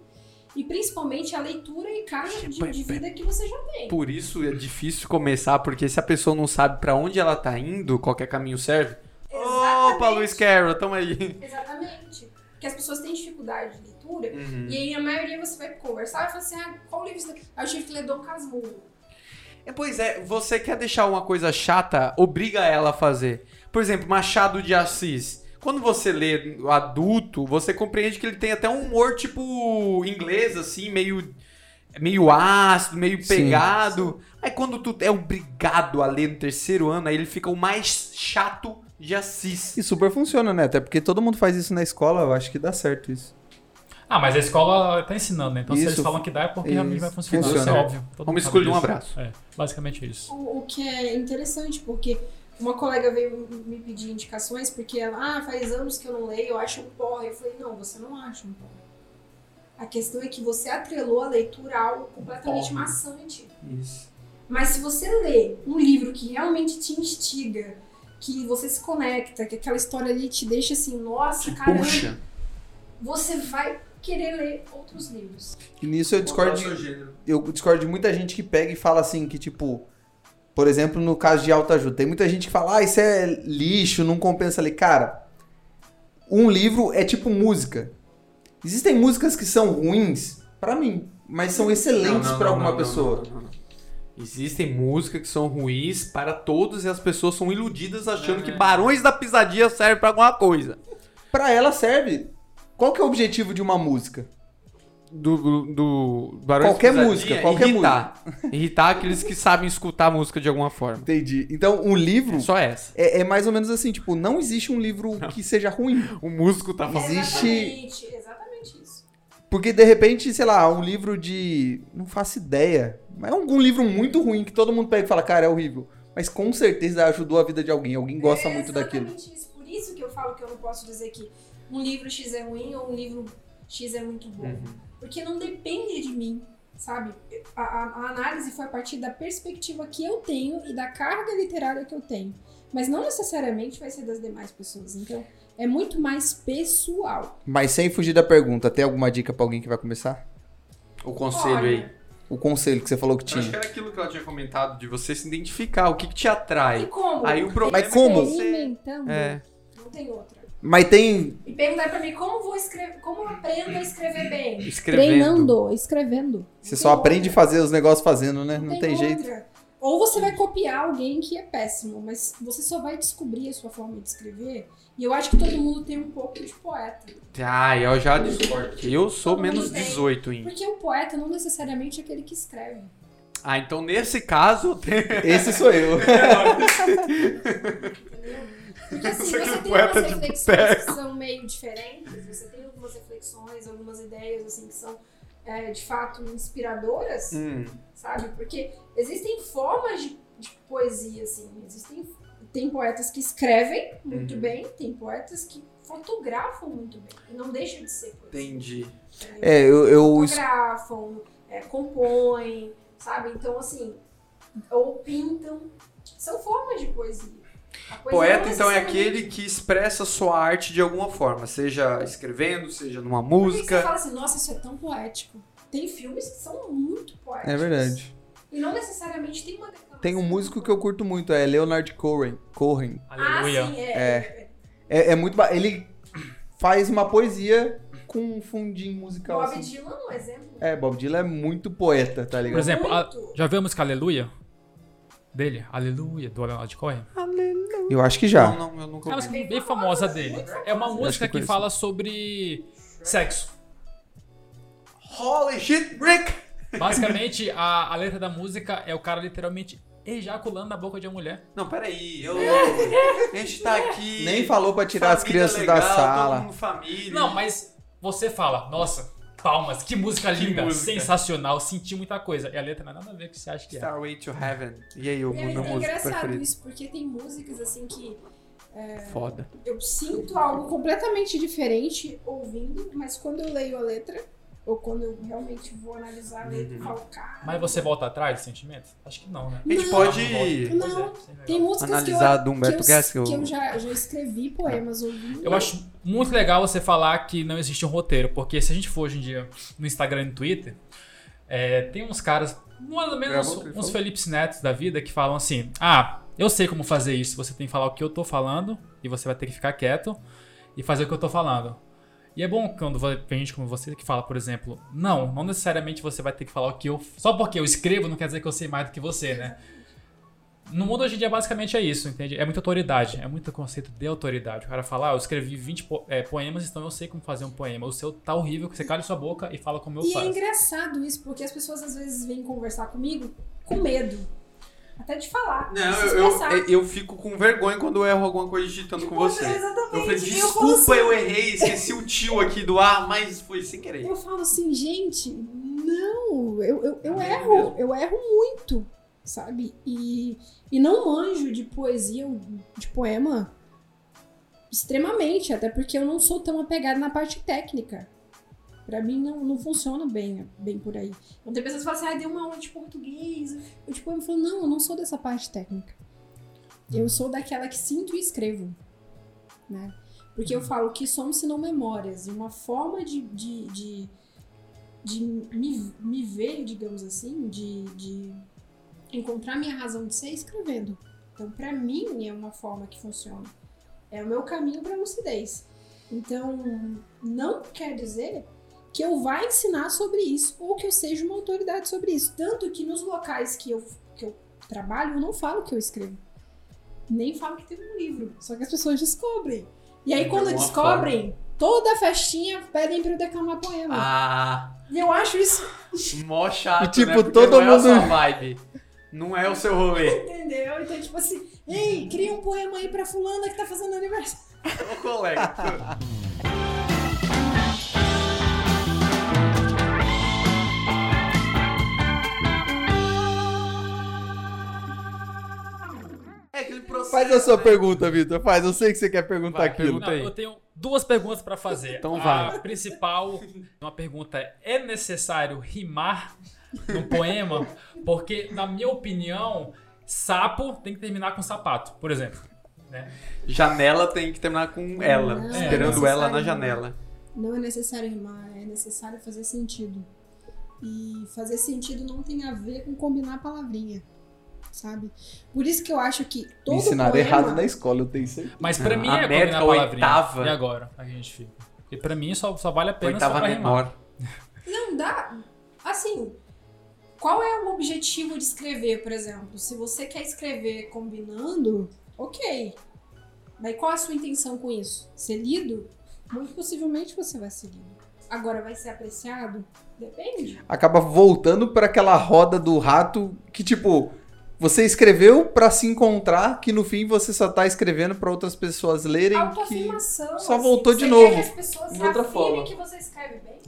E principalmente a leitura e carga de, de vida que você já tem. Por isso é difícil começar, porque se a pessoa não sabe pra onde ela tá indo, qualquer caminho serve. Opa, Exatamente. Luiz Carroll, tamo aí. Exatamente. Porque as pessoas têm dificuldade de leitura Uhum. e aí a maioria você vai conversar e fala assim, ah, qual livro você... Aí eu tive que ler Dom Casmurro. É, pois é, você quer deixar uma coisa chata, obriga ela a fazer. Por exemplo, Machado de Assis. Quando você lê adulto, você compreende que ele tem até um humor tipo inglês, assim, meio, meio ácido, meio Sim. pegado. Aí quando tu é obrigado a ler no terceiro ano, aí ele fica o mais chato de Assis. E super funciona, né? Até porque todo mundo faz isso na escola, eu acho que dá certo isso. Ah, mas a escola tá ensinando, né? Então se Isso. eles falam que dá é porque Isso. realmente vai funcionar. Funciona. Isso é óbvio. Todo Vamos escolher um abraço. É, basicamente isso. O, o que é interessante, porque uma colega veio me pedir indicações, porque ela, ah, faz anos que eu não leio, eu acho um porra. Eu falei, não, você não acha um porra. A questão é que você atrelou a leitura a algo completamente Porra. maçante. Isso. Mas se você lê um livro que realmente te instiga, que você se conecta, que aquela história ali te deixa assim, nossa, caramba, Puxa. você vai querer ler outros livros. E nisso eu discordo de, eu discordo de muita gente que pega e fala assim, que tipo, por exemplo, no caso de autoajuda, tem muita gente que fala, ah, isso é lixo, não compensa ler. Cara, um livro é tipo música. Existem músicas que são ruins, pra mim, mas são excelentes pra alguma pessoa. não, não, não. Existem músicas que são ruins para todos e as pessoas são iludidas achando que Barões da Pisadinha serve pra alguma coisa. Pra ela serve. Qual que é o objetivo de uma música? Do, do, do Barões Qualquer música, qualquer irritar. Irritar aqueles que sabem escutar a música de alguma forma. Entendi. Então, um livro É só essa. é, é mais ou menos assim, tipo, não existe um livro que seja ruim. O músico tá falando. Existe- Exatamente, exatamente isso. Porque de repente, sei lá, um livro de. Não faço ideia. Mas é algum livro muito ruim que todo mundo pega e fala, cara, é horrível. Mas com certeza ajudou a vida de alguém. Alguém gosta É muito daquilo. exatamente Isso. Por isso que eu falo que eu não posso dizer que um livro X é ruim ou um livro X é muito bom. Uhum. Porque não depende de mim, sabe? A, a- a análise foi a partir da perspectiva que eu tenho e da carga literária que eu tenho. Mas não necessariamente vai ser das demais pessoas. Então, é muito mais pessoal. Mas sem fugir da pergunta, tem alguma dica pra alguém que vai começar? O conselho Olha, aí. O conselho que você falou que Eu acho que tinha. era aquilo que ela tinha comentado, de você se identificar, o que, que te atrai. E como? Aí o problema Mas como? é que você... Experimentando. É. Não tem outra. Mas tem. E perguntar pra mim como vou escrever, como eu aprendo a escrever bem. Escrevendo. Treinando, escrevendo. Você Não só tem aprende a outra. fazer os negócios fazendo, né? Não tem jeito. outra. Ou você vai copiar alguém que é péssimo, mas você só vai descobrir a sua forma de escrever. E eu acho que todo mundo tem um pouco de poeta. Ah, eu já discordo. Eu sou Todo menos tem. 18 ainda. Porque o poeta não necessariamente é aquele que escreve. Ah, então nesse caso... tem- Esse sou eu. Entendeu? Porque assim, você é tem poeta algumas reflexões que são meio diferentes, você tem algumas reflexões, algumas ideias assim que são é, de fato inspiradoras, Hum, sabe? Porque existem formas de, de poesia, assim. Existem. Tem poetas que escrevem muito Uhum. bem, tem poetas que fotografam muito bem. E não deixa de ser poesia. entendi. É, eu. eu fotografam, é, compõem, sabe? Então, assim, ou pintam. São formas de poesia. Poeta, então, é aquele que expressa sua arte de alguma forma, seja escrevendo, seja numa Por que que música. você fala assim, nossa, isso é tão poético. Tem filmes que são muito poéticos. é verdade. E não necessariamente tem uma. Tem um músico que eu curto muito, é Leonard Cohen. Cohen. Ah, Aleluia. sim, é. É. É, é muito. ba- Ele faz uma poesia com um fundinho musical. Bob assim. Dylan, um exemplo. É, Bob Dylan é muito poeta, tá Por ligado? exemplo, a- já viu a música Aleluia? Dele? Aleluia, do Leonardo Cohen? Eu acho que já. Não, não, eu nunca É uma música bem famosa dele. É uma música que que fala sobre sexo. Holy shit, Rick! Basicamente, a, a letra da música é o cara literalmente ejaculando na boca de uma mulher. Não, peraí, eu... a gente tá aqui... Nem falou pra tirar as crianças da legal, sala. Todo mundo família. Não, mas você fala, nossa, palmas, que música Que linda, música. sensacional, senti muita coisa. E a letra não é nada a ver com o que você acha que é. Starway to Heaven. E aí, o É, meu é engraçado preferido? isso, porque tem músicas assim que Foda. eu sinto algo completamente diferente ouvindo, mas quando eu leio a letra, ou quando eu realmente vou analisar a letra, eu falo, cara. Mas você volta atrás do sentimento? Acho que não, né? A gente Não. pode Não, Pois é, sim, Tem músicas analisar que do eu, Humberto que eu, que eu já, já escrevi poemas ouvindo. Eu acho muito legal você falar que não existe um roteiro, porque se a gente for hoje em dia no Instagram e no Twitter, é, tem uns caras, mais ou menos que uns falou? Felipe Netos da vida, que falam assim: Ah, eu sei como fazer isso, você tem que falar o que eu tô falando e você vai ter que ficar quieto e fazer o que eu tô falando. E é bom quando tem gente como você que fala, por exemplo, não, não necessariamente você vai ter que falar o que eu. Só porque eu escrevo não quer dizer que eu sei mais do que você, né? No mundo hoje em dia, basicamente é isso, entende? É muita autoridade, é muito conceito de autoridade. O cara fala, ah, eu escrevi 20 po- é, poemas, então eu sei como fazer um poema. O seu tá horrível, que você cala sua boca e fala como eu E é faço. engraçado isso, porque as pessoas às vezes vêm conversar comigo com medo. Até de falar. de Não, se eu, eu, eu fico com vergonha quando eu erro alguma coisa digitando com você. Exatamente. Eu falei, desculpa, falo assim- eu errei, esqueci o tio aqui do ar, mas foi sem querer. Eu falo assim, gente, não, eu, eu, eu é erro, mesmo? eu erro muito, sabe? E, e não manjo de poesia de poema extremamente, até porque eu não sou tão apegada na parte técnica. Pra mim não, não funciona bem, bem por aí. Então tem pessoas que falam assim, ah, dei uma aula de português. Eu poema eu falo, não, eu não sou dessa parte técnica. Eu sou daquela que sinto e escrevo. Né? Porque eu falo que somos senão memórias. E uma forma de, de, de, de me, me ver, digamos assim, de, de encontrar minha razão de ser escrevendo. Então, pra mim, é uma forma que funciona. É o meu caminho pra lucidez. Então, não quer dizer que eu vá ensinar sobre isso ou que eu seja uma autoridade sobre isso. Tanto que nos locais que eu, que eu trabalho, eu não falo que eu escrevo. Nem falo que tem um livro. Só que as pessoas descobrem. E aí, De quando descobrem, toda festinha pedem pra eu declamar poema. Ah, E eu acho isso, mó chato, E, tipo, né? Todo não é a mundo- sua vibe. Não é o seu rolê. entendeu? Então, tipo assim, ei, cria um poema aí pra fulana que tá fazendo aniversário. Ô, colega. Faz a sua pergunta, Vitor. Faz. Eu sei que você quer perguntar Vai, aquilo. pergunta. Eu tenho duas perguntas pra fazer. Então a vai. principal, uma pergunta é: é necessário rimar num poema? Porque, na minha opinião, sapo tem que terminar com sapato, por exemplo. Né? Janela tem que terminar com ela. Não, é esperando ela na janela. Não é necessário rimar, é necessário fazer sentido. E fazer sentido não tem a ver com combinar a palavrinha, sabe? Por isso que eu acho que todo Me ensinaram poema... errado na escola, eu tenho certeza. Mas pra Ah, mim a é métrica, a a palavrinha. oitava. E agora? A gente fica. Porque pra mim só, só vale a pena Oitava só pra menor. Não dá. Assim, qual é o objetivo de escrever, por exemplo? Se você quer escrever combinando, ok. Mas qual a sua intenção com isso? Ser lido? Muito possivelmente você vai ser lido. Agora, vai ser apreciado? Depende. Acaba voltando pra aquela roda do rato que, tipo, você escreveu pra se encontrar, que no fim você só tá escrevendo pra outras pessoas lerem que... Só assim, voltou de novo, que as pessoas de outra forma. que você escreve bem.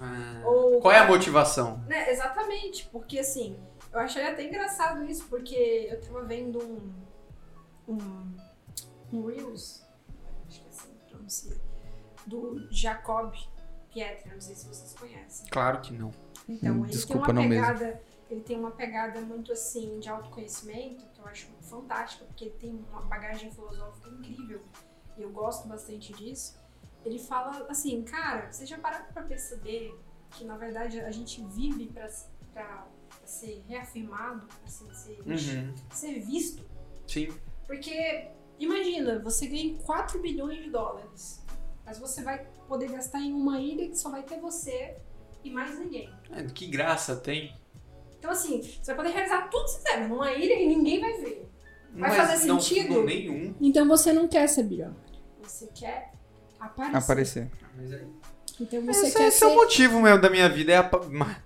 Ah, Ou Qual é a motivação? Né, exatamente, porque assim, eu achei até engraçado isso, porque eu tava vendo um. um. um Reels, acho que é assim que pronuncia, do Jacob Pietra, não sei se vocês conhecem. Claro que não. Então, Hum, ele desculpa, tem não uma mesmo. pegada. Ele tem uma pegada muito assim de autoconhecimento, que eu acho fantástica, porque ele tem uma bagagem filosófica incrível. E eu gosto bastante disso. Ele fala assim, cara, vocês já pararam pra perceber que na verdade a gente vive pra, pra ser reafirmado, assim, ser, Uhum. ser visto? Sim. Porque Imagina, você ganha 4 bilhões de dólares. Mas você vai poder gastar em uma ilha que só vai ter você e mais ninguém. É, Que graça tem. Então, assim, você vai poder realizar tudo que você quiser, mas numa ilha que ninguém vai ver. Vai Mas fazer não, sentido? Não, nenhum. Então você não quer ser bilionário. Você quer aparecer. Aparecer. Mas aí- Então você Esse, quer esse ser. é o motivo mesmo da minha vida. É apa- ma-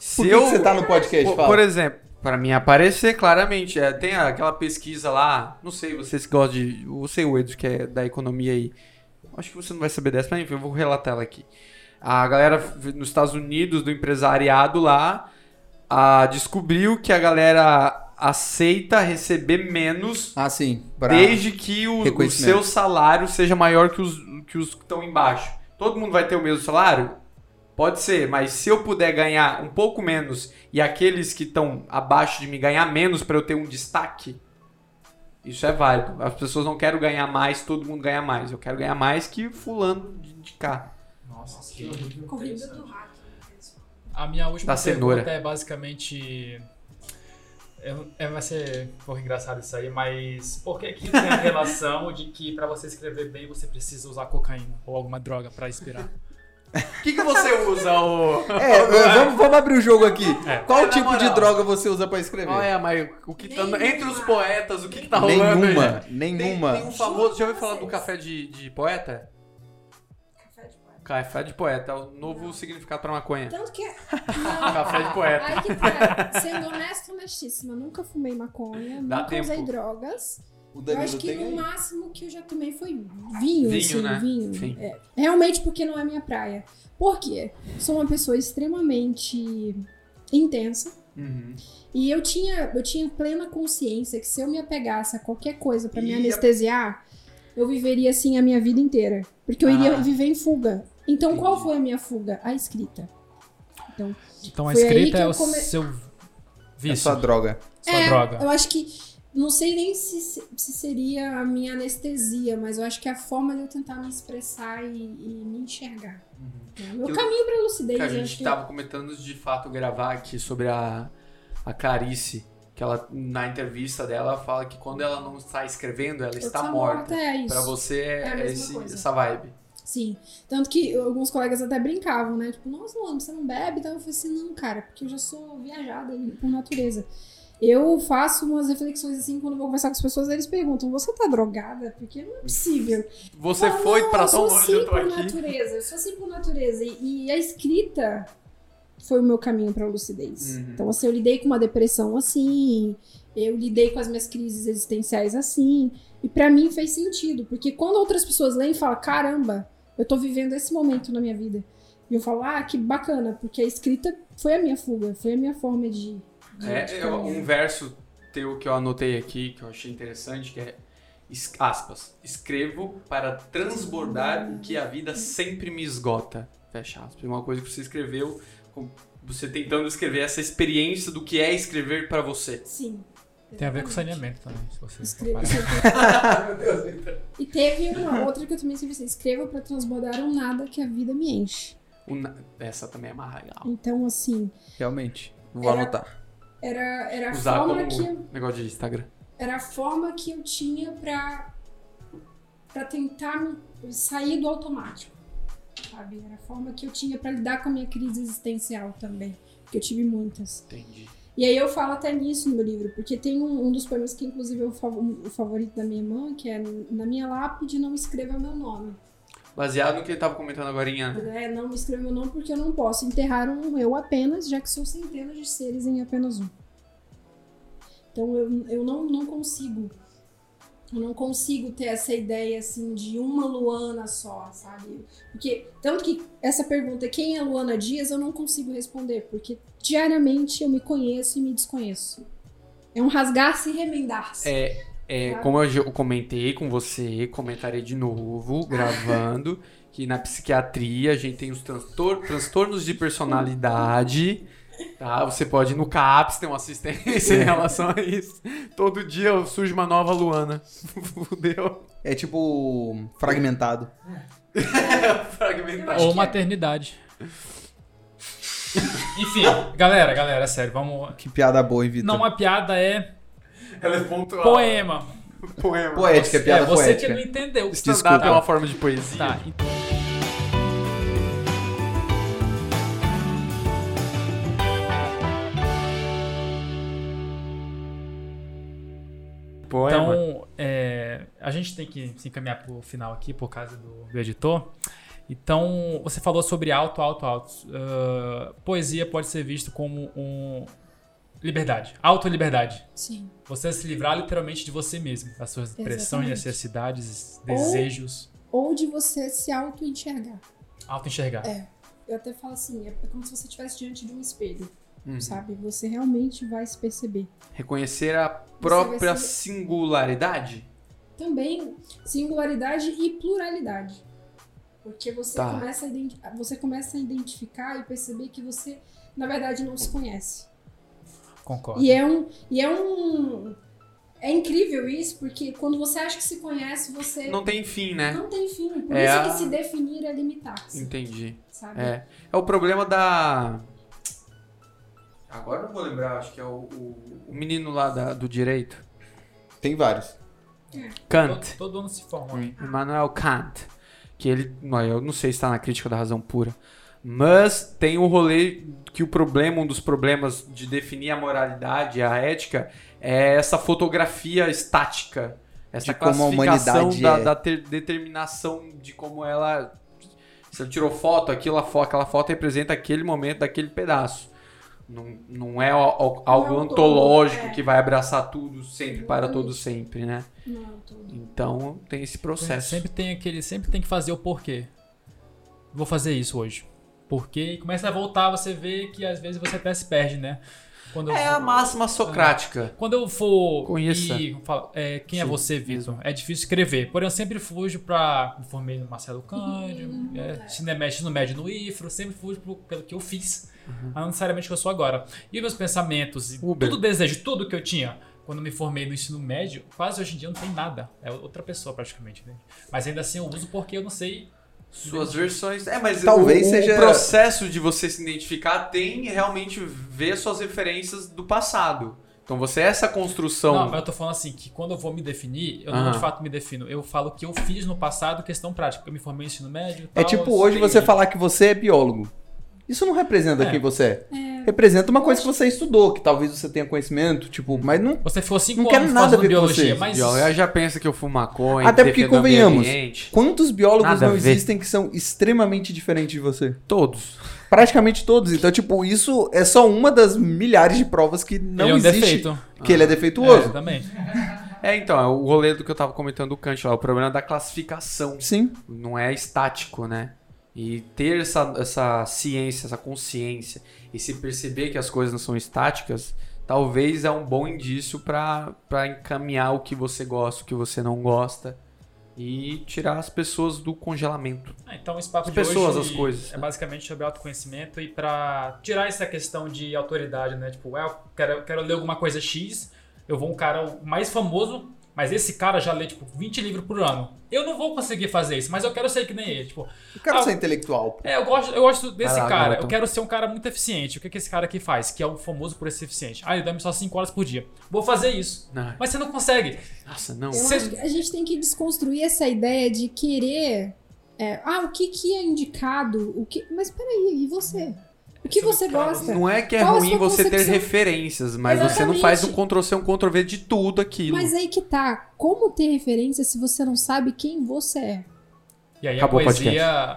Se Por que, eu, que você tá no podcast? por, Fala. por exemplo, para mim aparecer claramente, é, tem aquela pesquisa lá, não sei, vocês que gostam de, você o Edu que é da economia aí, acho que você não vai saber dessa, mas enfim, eu vou relatar ela aqui. A galera nos Estados Unidos, do empresariado lá, ah, descobriu que a galera aceita receber menos Ah, sim. Desde que o, o seu salário seja maior que os que os que estão embaixo. Todo mundo vai ter o mesmo salário? Pode ser, mas se eu puder ganhar um pouco menos e aqueles que estão abaixo de mim ganhar menos para eu ter um destaque, isso é válido. As pessoas não querem ganhar mais, todo mundo ganha mais. Eu quero ganhar mais que fulano de, de cá. Nossa, que horrível. A minha última Da cenoura. pergunta é basicamente. É, é, vai ser um pouco engraçado isso aí, mas por que que tem a relação de que pra você escrever bem você precisa usar cocaína ou alguma droga pra inspirar? O que, que você usa, ô? É, vamos, vamos abrir o jogo aqui. É. Qual É, tipo de moral. droga você usa pra escrever? É, mas o que tá Nenhuma. entre os poetas, o que, que tá rolando aí? nenhuma, Tem, nenhuma. tem um famoso, já ouviu falar do café de, de poeta? Café de poeta. Café de poeta, é o novo significado pra maconha. Tanto que. Café de poeta. Aí que tá. Sendo honesta, honestíssima. Nunca fumei maconha, Dá nunca tempo. usei drogas. O Eu acho que no aí? máximo que eu já tomei foi vinho, Vinho, assim, né? vinho. Sim. É, realmente porque não é minha praia. Por quê? Sou uma pessoa extremamente intensa. Uhum. E eu tinha, eu tinha plena consciência que se eu me apegasse a qualquer coisa pra me Ia- anestesiar, eu viveria assim a minha vida inteira. Porque eu iria Ah. viver em fuga. Então qual foi a minha fuga? A escrita. Então, Então a escrita que é o come- seu É vício, só droga. sua É, droga. Eu acho que. Não sei nem se, se seria a minha anestesia, mas eu acho que é a forma de eu tentar me expressar e, e me enxergar. É o meu Eu- caminho pra lucidez. Que a gente que- tava comentando de fato gravar aqui sobre a, a Clarice, que ela na entrevista dela fala que quando ela não está escrevendo, ela eu está tô morta. É. Pra você É é, esse- essa vibe. Sim. Tanto que alguns colegas até brincavam, né? Tipo, nossa, Luana, você não bebe? Então eu falei assim, não, cara, porque eu já sou viajada por natureza. Eu faço umas reflexões assim, quando vou conversar com as pessoas, eles perguntam, você tá drogada? Porque não é possível. Você Fala, foi "Não, pra eu tão longe, eu assim tô por aqui. natureza, eu sou assim por natureza. E, e a escrita foi o meu caminho pra lucidez. Uhum. Então, assim, eu lidei com uma depressão assim, eu lidei com as minhas crises existenciais assim, e pra mim fez sentido, porque quando outras pessoas leem e falam, caramba, eu tô vivendo esse momento na minha vida. E eu falo, ah, que bacana, porque a escrita foi a minha fuga, foi a minha forma de. de- de É, eu- caminhar. um verso teu que eu anotei aqui, que eu achei interessante, que é aspas, escrevo para transbordar o que a vida sempre me esgota. Fecha aspas. Uma coisa que você escreveu, você tentando escrever essa experiência do que é escrever pra você. Sim. Tem a ver com saneamento também, se você Escreva. Meu Deus, então. E teve uma outra que eu também escrevi assim: escreva pra transbordar um nada que a vida me enche. Na- Essa também é mais legal. Então, assim, Realmente. Vou Era- anotar. era, era a Usar forma como que eu, negócio de Instagram. era a forma que eu tinha pra, pra tentar sair do automático. Sabe? Era a forma que eu tinha pra lidar com a minha crise existencial também. Porque eu tive muitas. Entendi. E aí eu falo até nisso no meu livro, porque tem um, um dos poemas que inclusive é o, fav- o favorito da minha irmã, que é Na minha lápide não escreva meu nome. Baseado no que ele tava comentando agora. né? É, não escreva meu nome porque eu não posso enterrar um eu apenas, já que sou centenas de seres em apenas um. Então eu, eu não, não consigo. Eu não consigo ter essa ideia assim de uma Luana só, sabe? Porque, tanto que essa pergunta, quem é Luana Dias, eu não consigo responder, porque diariamente eu me conheço e me desconheço. É um rasgar-se e remendar-se. É, é, Sabe? como eu comentei com você, comentarei de novo, gravando, que na psiquiatria a gente tem os transtor- transtornos de personalidade, tá? Você pode ir no CAPS, ter uma assistência em relação a isso. Todo dia surge uma nova Luana. Fudeu. É tipo fragmentado. Fragmentado. Ou maternidade. Enfim, galera, galera, sério, vamos. Que piada boa, hein, Vitor? Não, a piada é Ela é pontual. poema. Poema. Poética, É, piada você poética. que não entendeu. Stand-up é uma forma de poesia. Tá, Poema. Então, é, a gente tem que se encaminhar pro final aqui por causa do, do editor. Então, você falou sobre alto, alto, alto. Ah, poesia pode ser visto como um liberdade, auto-liberdade. Sim. Você se livrar literalmente de você mesmo, das suas pressões, necessidades, Ou- desejos, Ou de você se auto-enxergar. auto-enxergar. É. Eu até falo assim, é como se você estivesse diante de um espelho, Uhum. sabe? Você realmente vai se perceber. Reconhecer a própria singularidade. Também singularidade e pluralidade. Porque você, Tá. começa a você começa a identificar e perceber que você, na verdade, não se conhece. Concordo. E é um. E é um. É incrível isso, porque quando você acha que se conhece, você Não tem fim, né? não tem fim. Por É isso a- que se definir é limitar-se. Entendi. Sabe? É. É o problema da. Agora eu não vou lembrar, acho que é o, o, o menino lá da- do direito. Tem vários. Kant. Todo, todo ano se forma. hein? Immanuel Kant. Que ele. não, Eu não sei se está na crítica da razão pura. Mas tem o rolê que o problema, um dos problemas de definir a moralidade, a ética, é essa fotografia estática. Essa De como a classificação humanidade da, é. da ter- determinação de como ela. Se ela tirou foto, aquilo, aquela foto representa aquele momento daquele pedaço. Não, não é al- al- algo Não é todo, ontológico é. que vai abraçar tudo sempre, para todo sempre, né? Não. Então tem esse processo. Sempre tem aquele, sempre tem que fazer o porquê. Vou fazer isso hoje. Porquê? E começa a voltar, você vê que às vezes você até se perde, né? Quando É vou- a máxima socrática. Quando eu for Conheça. e falo, é, quem é Sim, você, Vitor? É difícil escrever. Porém, eu sempre fujo pra. Me formei no Marcelo Cândido, Uhum. é, Cinemete no médio no IFRO, sempre fujo pro- pelo que eu fiz. Uhum. Mas não necessariamente que eu sou agora. E meus pensamentos, e Uber. tudo desejo, tudo que eu tinha quando me formei no ensino médio, quase hoje em dia não tem nada. É outra pessoa praticamente, né? Mas ainda assim eu uso porque eu não sei. Suas versões. É, mas Talvez o, seja- o processo de você se identificar tem realmente ver suas referências do passado. Então você é essa construção. Não, mas eu tô falando assim, que quando eu vou me definir, eu não Aham. de fato me defino. Eu falo que eu fiz no passado questão prática. Eu me formei no ensino médio. É tal, tipo eu hoje sei- você falar que você é biólogo. Isso não representa É. quem você é. Representa uma coisa que você estudou, que talvez você tenha conhecimento, tipo, mas não. Você ficou cinco Não quero anos nada a com biologia, você. mas Biólogo já pensa que eu fumo maconha. Até porque, convenhamos. Quantos biólogos Nada não existem que são extremamente diferentes de você? Todos. Praticamente todos. Então, tipo, isso é só uma das milhares de provas que não ele é um existe defeito. que ele é É, defeituoso. também. É, então, é o rolê do que eu tava comentando do Kant lá, o problema da classificação. Sim. Não é estático, né? E ter essa, essa ciência, essa consciência e se perceber que as coisas não são estáticas, talvez é um bom indício pra encaminhar o que você gosta, o que você não gosta e tirar as pessoas do congelamento. Ah, Então, esse papo As de pessoas, hoje as coisas, é né? basicamente sobre autoconhecimento e pra tirar essa questão de autoridade, né? Tipo, é, eu quero, quero ler alguma coisa X, eu vou um cara mais famoso, mas esse cara já lê, tipo, 20 livros por ano. Eu não vou conseguir fazer isso, mas eu quero ser que nem ele. Tipo, Eu quero Ah, ser intelectual. É, eu gosto, eu gosto desse lá, cara. garoto. Eu quero ser um cara muito eficiente. O que, que esse cara aqui faz? Que é um famoso por ser eficiente. Ah, ele dorme só 5 horas por dia. Vou fazer isso. Não, Mas você não consegue. nossa, não. Eu Cê- acho que a gente tem que desconstruir essa ideia de querer. é, ah, o que, que é indicado? O que... Mas peraí, e você? O que você gosta? Não é que é Qual ruim você ter concepção? referências, mas você não Exatamente. faz um Ctrl-C, um Ctrl-V de tudo aquilo. Mas aí que tá. Como ter referência se você não sabe quem você é? E aí Acabou a poesia.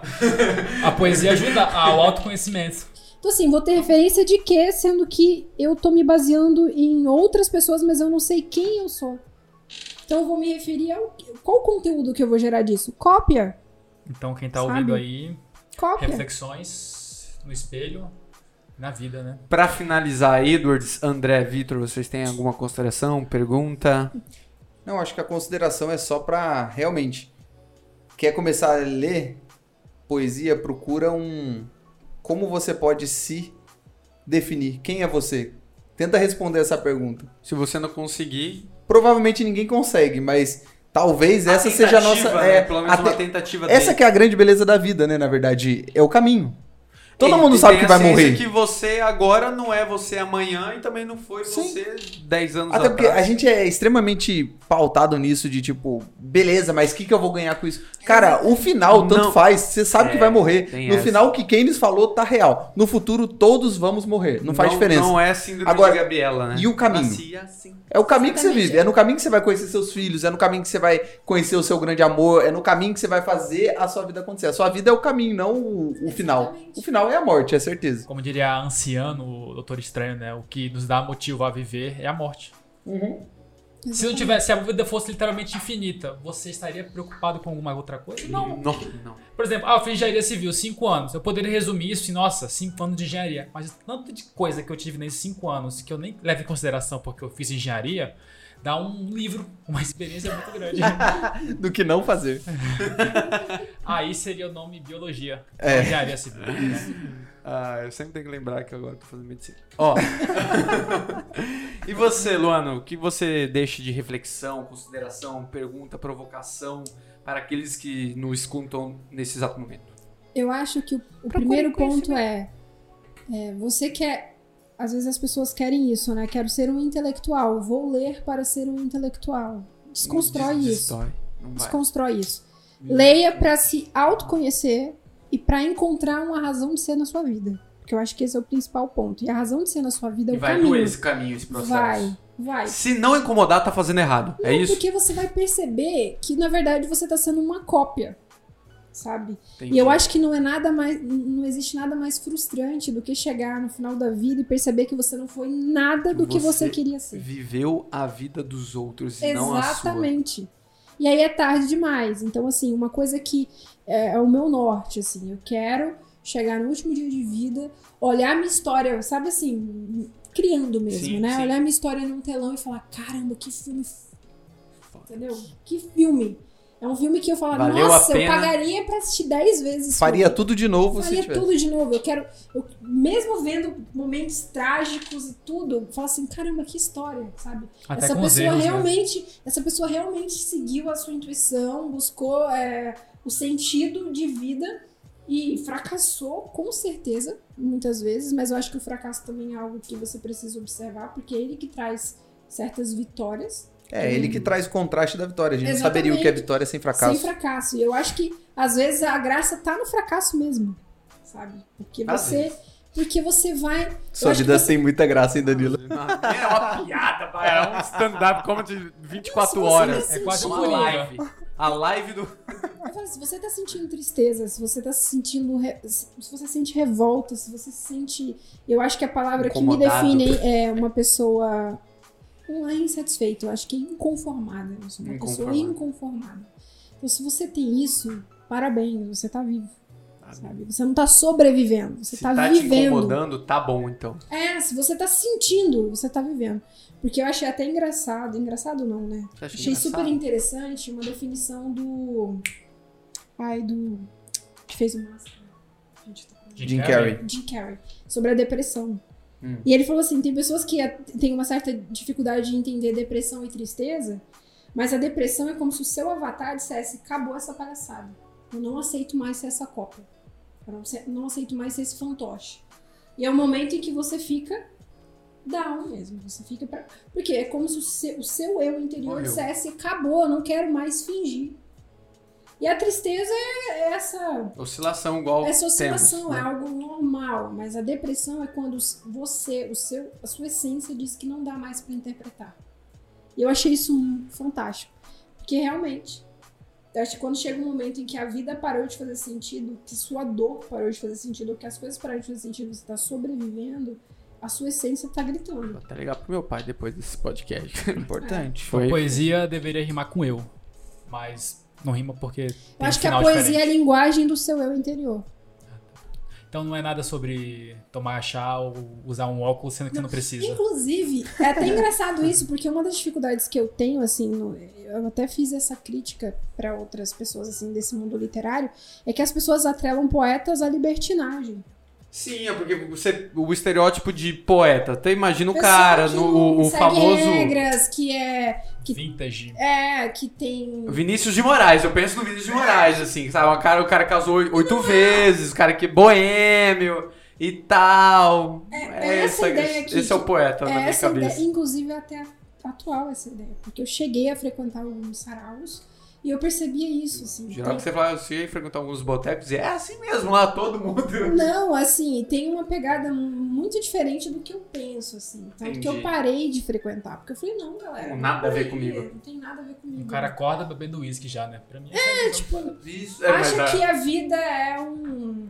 a poesia ajuda ao autoconhecimento. Então, assim, vou ter referência de quê? Sendo que eu tô me baseando em outras pessoas, mas eu não sei quem eu sou. Então, eu vou me referir ao. Qual o conteúdo que eu vou gerar disso? Cópia. Então, quem tá Sabe? ouvindo aí, Cópia. reflexões no espelho, na vida, né? Pra finalizar, Edwards, André, Vitor, vocês têm alguma consideração, pergunta? Não, acho que a consideração é só pra realmente. Quer começar a ler poesia, procura um. Como você pode se definir? Quem é você? Tenta responder essa pergunta. Se você não conseguir, Provavelmente ninguém consegue, mas talvez essa seja a nossa. tentativa, é, né? Pelo menos a uma te- tentativa Essa dele. que é a grande beleza da vida, né? Na verdade, é o caminho. Todo E- mundo sabe que vai morrer. que você agora não é você amanhã e também não foi Sim. você 10 anos Até porque a atrás. gente é extremamente pautado nisso de tipo, beleza, mas o que, que eu vou ganhar com isso? Cara, o final tanto Não. faz, você sabe que É, vai morrer. No essa. final, o que Keynes falou tá real. No futuro, todos vamos morrer. Não faz diferença. Não é síndrome Agora, de Gabriela, né? e o caminho? Nasci assim. É o caminho que você vive. É no caminho que você vai conhecer seus filhos. É no caminho que você vai conhecer o seu grande amor. É no caminho que você vai fazer a sua vida acontecer. A sua vida é o caminho, não o, o final. O final é a morte, é certeza. Como diria a anciano, o Doutor Estranho, né? O que nos dá motivo a viver é a morte. Se não tivesse, se a vida fosse literalmente infinita, você estaria preocupado com alguma outra coisa? Não. Não, não. Por exemplo, ah, eu fiz engenharia civil, 5 anos. Eu poderia resumir isso em, nossa, 5 anos de engenharia. Mas tanto de coisa que eu tive nesses 5 anos que eu nem levo em consideração porque eu fiz engenharia, dá um livro, uma experiência muito grande. Do que não fazer. Aí seria o nome biologia. É. Engenharia civil. Ah, eu sempre tenho que lembrar que agora eu tô fazendo medicina. Ó. e você, Luano, o que você deixa de reflexão, consideração, pergunta, provocação para aqueles que nos escutam nesse exato momento? Eu acho que o, o primeiro ponto é, é, você quer. Às vezes as pessoas querem isso, né? Quero ser um intelectual, vou ler para ser um intelectual. Desconstrói Des- isso. Destrói. Não vai. Desconstrói isso. Leia para se autoconhecer e para encontrar uma razão de ser na sua vida. Porque eu acho que esse é o principal ponto. E a razão de ser na sua vida é E o vai caminho. doer esse caminho, esse processo. Vai, vai. Se não incomodar, tá fazendo errado. é Não, isso? Porque você vai perceber que, na verdade, você tá sendo uma cópia. Sabe? Entendi. E eu acho que não é nada mais. Não existe nada mais frustrante do que chegar no final da vida e perceber que você não foi nada do que Você você queria ser. Viveu a vida dos outros e não a sua. Exatamente. E aí é tarde demais. Então, assim, uma coisa que é, é o meu norte, assim, eu quero chegar no último dia de vida, olhar minha história, sabe assim, criando mesmo, Sim, né? sim. Olhar minha história num telão e falar, caramba, que filme. Entendeu? Que filme. É um filme que eu falo, Valeu nossa, eu pagaria pra assistir 10 vezes. Faria filme. tudo de novo Faria tudo de novo. Eu quero. eu- mesmo vendo momentos trágicos e tudo, eu falo assim, caramba, que história, sabe? Até essa pessoa erros, né? realmente, essa pessoa realmente seguiu a sua intuição, buscou é, o sentido de vida e fracassou, com certeza, muitas vezes. Mas eu acho que o fracasso também é algo que você precisa observar, porque é ele que traz certas vitórias. É, ele que traz o contraste da vitória. A gente não saberia o que é vitória sem fracasso. Sem fracasso. E eu acho que às vezes a graça tá no fracasso mesmo, sabe? Porque Às você, vezes. porque você vai. Sua vida que tem muita graça, hein, Danilo? É uma piada, pai. É um stand-up comedy de 24 Se você horas. tá É quase um uma live. A live do. Eu falo, se você tá sentindo tristeza, se você tá sentindo. re- Se você sente revolta, se você sente. Eu acho que a palavra que me Incomodado. define é uma pessoa. Não é insatisfeita, eu acho que é inconformada. Eu sou uma pessoa Inconformada. Então, se você tem isso, parabéns, você tá vivo. Sabe? Você não tá sobrevivendo, você Se tá, tá te vivendo. incomodando, tá bom então. É, se você tá sentindo, você tá vivendo. Porque eu achei até engraçado, engraçado não, né? Achei super engraçado? interessante uma definição do. Ai, do. que fez o Máscara. Jim Carrey. Jim Carrey. Sobre a depressão. Hum. E ele falou assim: tem pessoas que têm uma certa dificuldade de entender depressão e tristeza, mas a depressão é como se o seu avatar dissesse: acabou essa palhaçada. Eu não aceito mais ser essa cópia. Eu não aceito mais ser esse fantoche. E é o momento em que você fica down mesmo. Você fica pra... Porque é como se o seu, o seu eu interior Morreu. dissesse: acabou, eu não quero mais fingir. E a tristeza é essa Oscilação igual essa oscilação temos, é né? algo normal, mas a depressão é quando você, o seu, a sua essência diz que não dá mais pra interpretar. E eu achei isso um- fantástico, porque realmente, eu acho que quando chega um momento em que a vida parou de fazer sentido, que sua dor parou de fazer sentido, ou que as coisas pararam de fazer sentido, você tá sobrevivendo, a sua essência tá gritando. Vou até ligar pro meu pai depois desse podcast. Importante. Foi. Poesia deveria rimar com eu. Mas não rima porque. Eu acho um que a poesia é a diferente. linguagem do seu eu interior. Então não é nada sobre tomar chá ou usar um óculos sendo que você não precisa. Inclusive, é até engraçado isso, porque uma das dificuldades que eu tenho, assim, eu até fiz essa crítica para outras pessoas, assim, desse mundo literário, é que as pessoas atrelam poetas à libertinagem. Sim, é porque você, o estereótipo de poeta. Até imagina o cara, que no, não o, o famoso regras, que é. Que, Vintage. é, que tem. Vinícius de Moraes. Eu penso no Vinícius de Moraes, assim, sabe? O cara, o cara casou oi- oito vezes, o cara que é boêmio e tal. É essa ideia aqui, Esse é o poeta na É minha essa cabeça. ideia, inclusive até atual essa ideia. Porque eu cheguei a frequentar alguns saraus e eu percebia isso, assim. Geral que Tem- você fala, você ia frequentar alguns botecos e é assim mesmo lá, todo mundo. Não, assim, tem uma pegada muito diferente do que eu penso, assim. Tanto que Entendi. eu parei de frequentar. Porque eu falei, não, galera. Não, nada a ver comigo. Não tem nada a ver comigo. O cara acorda bebendo uísque já, né? Pra mim, É, é tipo, Isso, é, acha a- que a vida é um.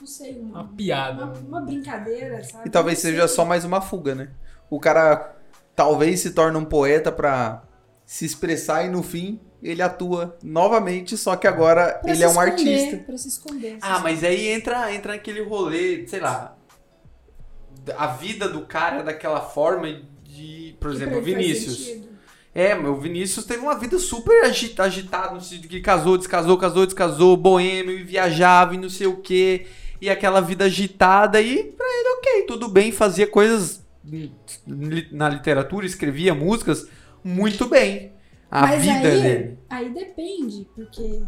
Não sei, uma, uma piada. uma, uma brincadeira, sabe? E talvez seja só mais uma fuga, né? O cara talvez se torne um poeta pra se expressar e no fim ele atua novamente, só que agora Pra ele é um esconder, artista. Pra se esconder. Ah, se mas aí entra, entra naquele rolê, sei lá. A vida do cara daquela forma de. Por exemplo, o Que pra ele faz Vinícius. É, meu, o Vinícius teve uma vida super agita- agitada, no sentido de que casou, descasou, casou, descasou, boêmio, e viajava e não sei o quê. E aquela vida agitada, e pra ele, ok, tudo bem, fazia coisas hum, na literatura, escrevia músicas muito bem. A Mas vida aí, dele. Aí depende, porque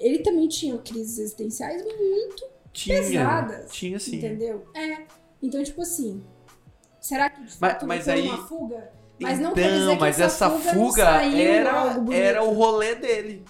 ele também tinha crises existenciais muito Tinha. pesadas. Tinha sim. Entendeu? É. Então, tipo assim, será que de Mas- fato mas foi aí- uma fuga? Mas não quer então, dizer que mas essa essa fuga fuga era, era o rolê dele.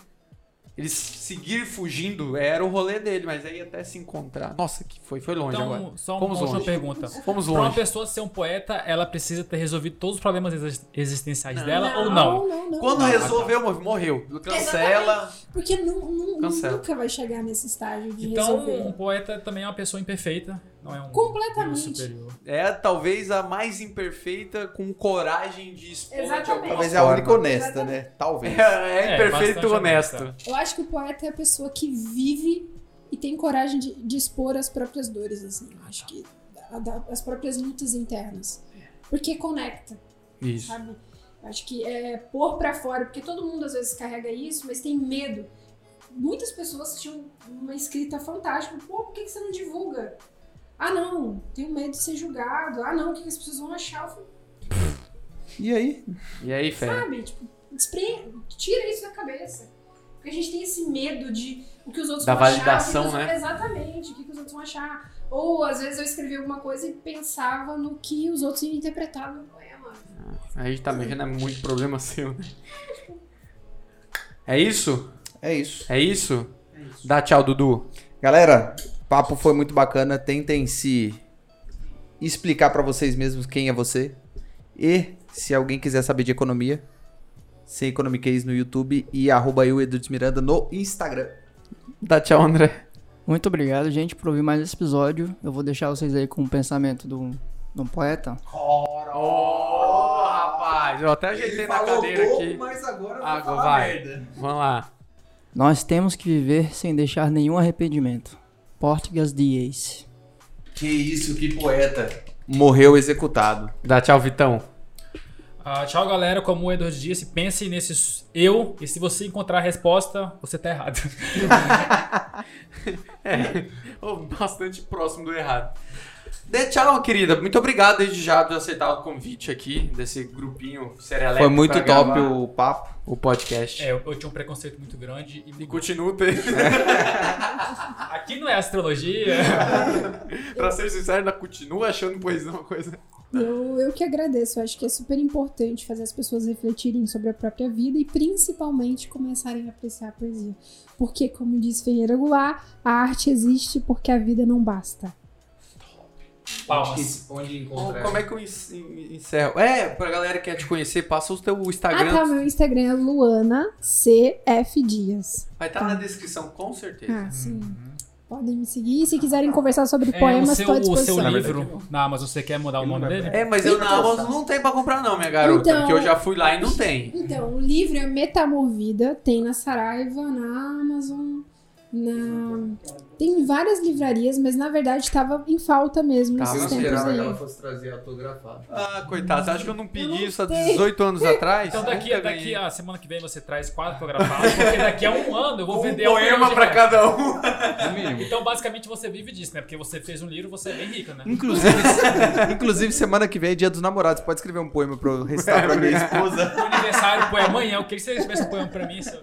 Ele seguir fugindo era o rolê dele, mas aí até se encontrar. Nossa, que foi, foi longe agora. Então, só Fomos uma longe. pergunta. Fomos Pra uma longe. pessoa ser um poeta, ela precisa ter resolvido todos os problemas exis- existenciais Não. dela ou não? não, não. Quando resolveu, morreu. morreu. Cancela. Porque nu- nu- Cancela. nunca vai chegar nesse estágio de Então, resolver. um poeta também é uma pessoa imperfeita, não é um Completamente. superior. É talvez a mais imperfeita com coragem de expor de Exatamente. alguma Talvez é a única honesta, Exatamente. né? Talvez. É, é É, imperfeito e honesto. honesta. Eu acho que o poeta é a pessoa que vive e tem coragem de, de expor as próprias dores, assim. Eu acho que da- as próprias lutas internas. Porque conecta. Isso. sabe? Acho que é pôr pra fora, porque todo mundo às vezes carrega isso, mas tem medo. Muitas pessoas tinham uma escrita fantástica. Pô, por que que você não divulga? Ah, não, tenho medo de ser julgado. Ah, não, o que as pessoas vão achar? Eu falei, E aí? E aí, Fé? sabe? Tipo, despre... tira isso da cabeça. Porque a gente tem esse medo de o que os outros Da vão validação, achar. né? Exatamente, o que, que os outros vão achar. Ou às vezes eu escrevi alguma coisa e pensava no que os outros iam interpretar no poema. Aí também já não é muito problema seu, né? É isso? É isso. É isso? Dá tchau, Dudu. Galera, papo foi muito bacana. Tentem se explicar pra vocês mesmos quem é você. E se alguém quiser saber de economia, sem Economiquez no YouTube e arroba eu, Edu de Miranda, no Instagram. Dá tchau, André. Muito obrigado, gente, por ouvir mais esse episódio. Eu vou deixar vocês aí com o pensamento do, de um poeta. Ô, rapaz, eu até ajeitei na cadeira aqui. mas agora Ah, vai. Vamos lá. Nós temos que viver sem deixar nenhum arrependimento. Português de Ace. Que isso, que poeta. Morreu executado. Dá tchau, Vitão. Ah, tchau, galera. Como o Edward disse, pense nesses eu. E se você encontrar a resposta, você tá errado. É, bastante próximo do errado. Dê tchau, querida. Muito obrigado desde já por aceitar o convite aqui desse grupinho serelepe Foi muito top gravar o papo. o podcast. É, eu, eu tinha um preconceito muito grande. E E continuo tendo. aqui não é astrologia. pra ser sincero, ainda continuo achando poesia uma coisa. Eu, eu que agradeço. Eu acho que é super importante fazer as pessoas refletirem sobre a própria vida e principalmente começarem a apreciar a poesia. Porque, como diz Ferreira Goulart, a arte existe porque a vida não basta. Palmas. Onde Como é que eu en- en- encerro? É, pra galera que quer te conhecer, passa o teu Instagram. Ah, tá. Meu Instagram é Luana CF Dias. Vai estar na descrição, com certeza. Ah, sim. Podem me seguir. Se quiserem conversar sobre É, poemas, o seu, estou à o seu disposição. livro na Amazon, você quer mudar o nome dele? É, mas eu na Amazon não tem pra comprar não, minha garota. Então- Porque eu já fui lá e não tem. Então, o livro é Metamorvida, tem na Saraiva, na Amazon, na Tem várias livrarias, mas na verdade estava em falta mesmo Tava, esses eu tempos esperava aí. que ela fosse trazer autografado. Ah, coitado, você acha que eu não pedi não isso há tenho. 18 anos atrás? Então daqui, Nunca daqui a semana que vem você traz quatro fotografados, porque daqui a um ano eu vou um vender um poema reais. cada um. Então basicamente você vive disso, né? Porque você fez um livro, você é bem rica, né? Inclusive, inclusive, semana que vem é dia dos namorados. Pode escrever um poema pra eu recitar pra minha esposa. Aniversário, é amanhã. Queria que você escrevesse um poema pra mim. seu-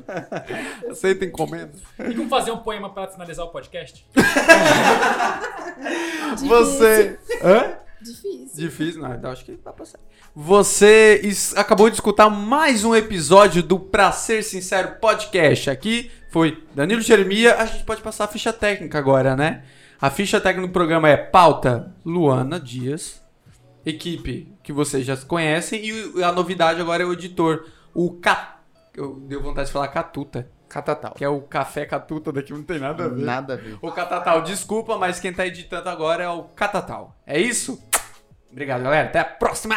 Aceita encomenda. E como fazer um poema pra finalizar o podcast? Difícil. Você. Hã? Difícil. Difícil, não, então acho que dá pra sair. Você acabou de escutar mais um episódio do Pra Ser Sincero Podcast. Aqui foi Danilo Jeremia. A gente pode passar a ficha técnica agora, né? A ficha técnica do programa é pauta Luana Dias, equipe que vocês já conhecem, e a novidade agora é o editor, o Cat... Eu deu vontade de falar Catuta, Catatal. que é o Café Catuta daqui, não tem nada a ver. Nada a ver. O Catatal, desculpa, mas quem tá editando agora é o Catatal. É isso? Obrigado, galera. Até a próxima!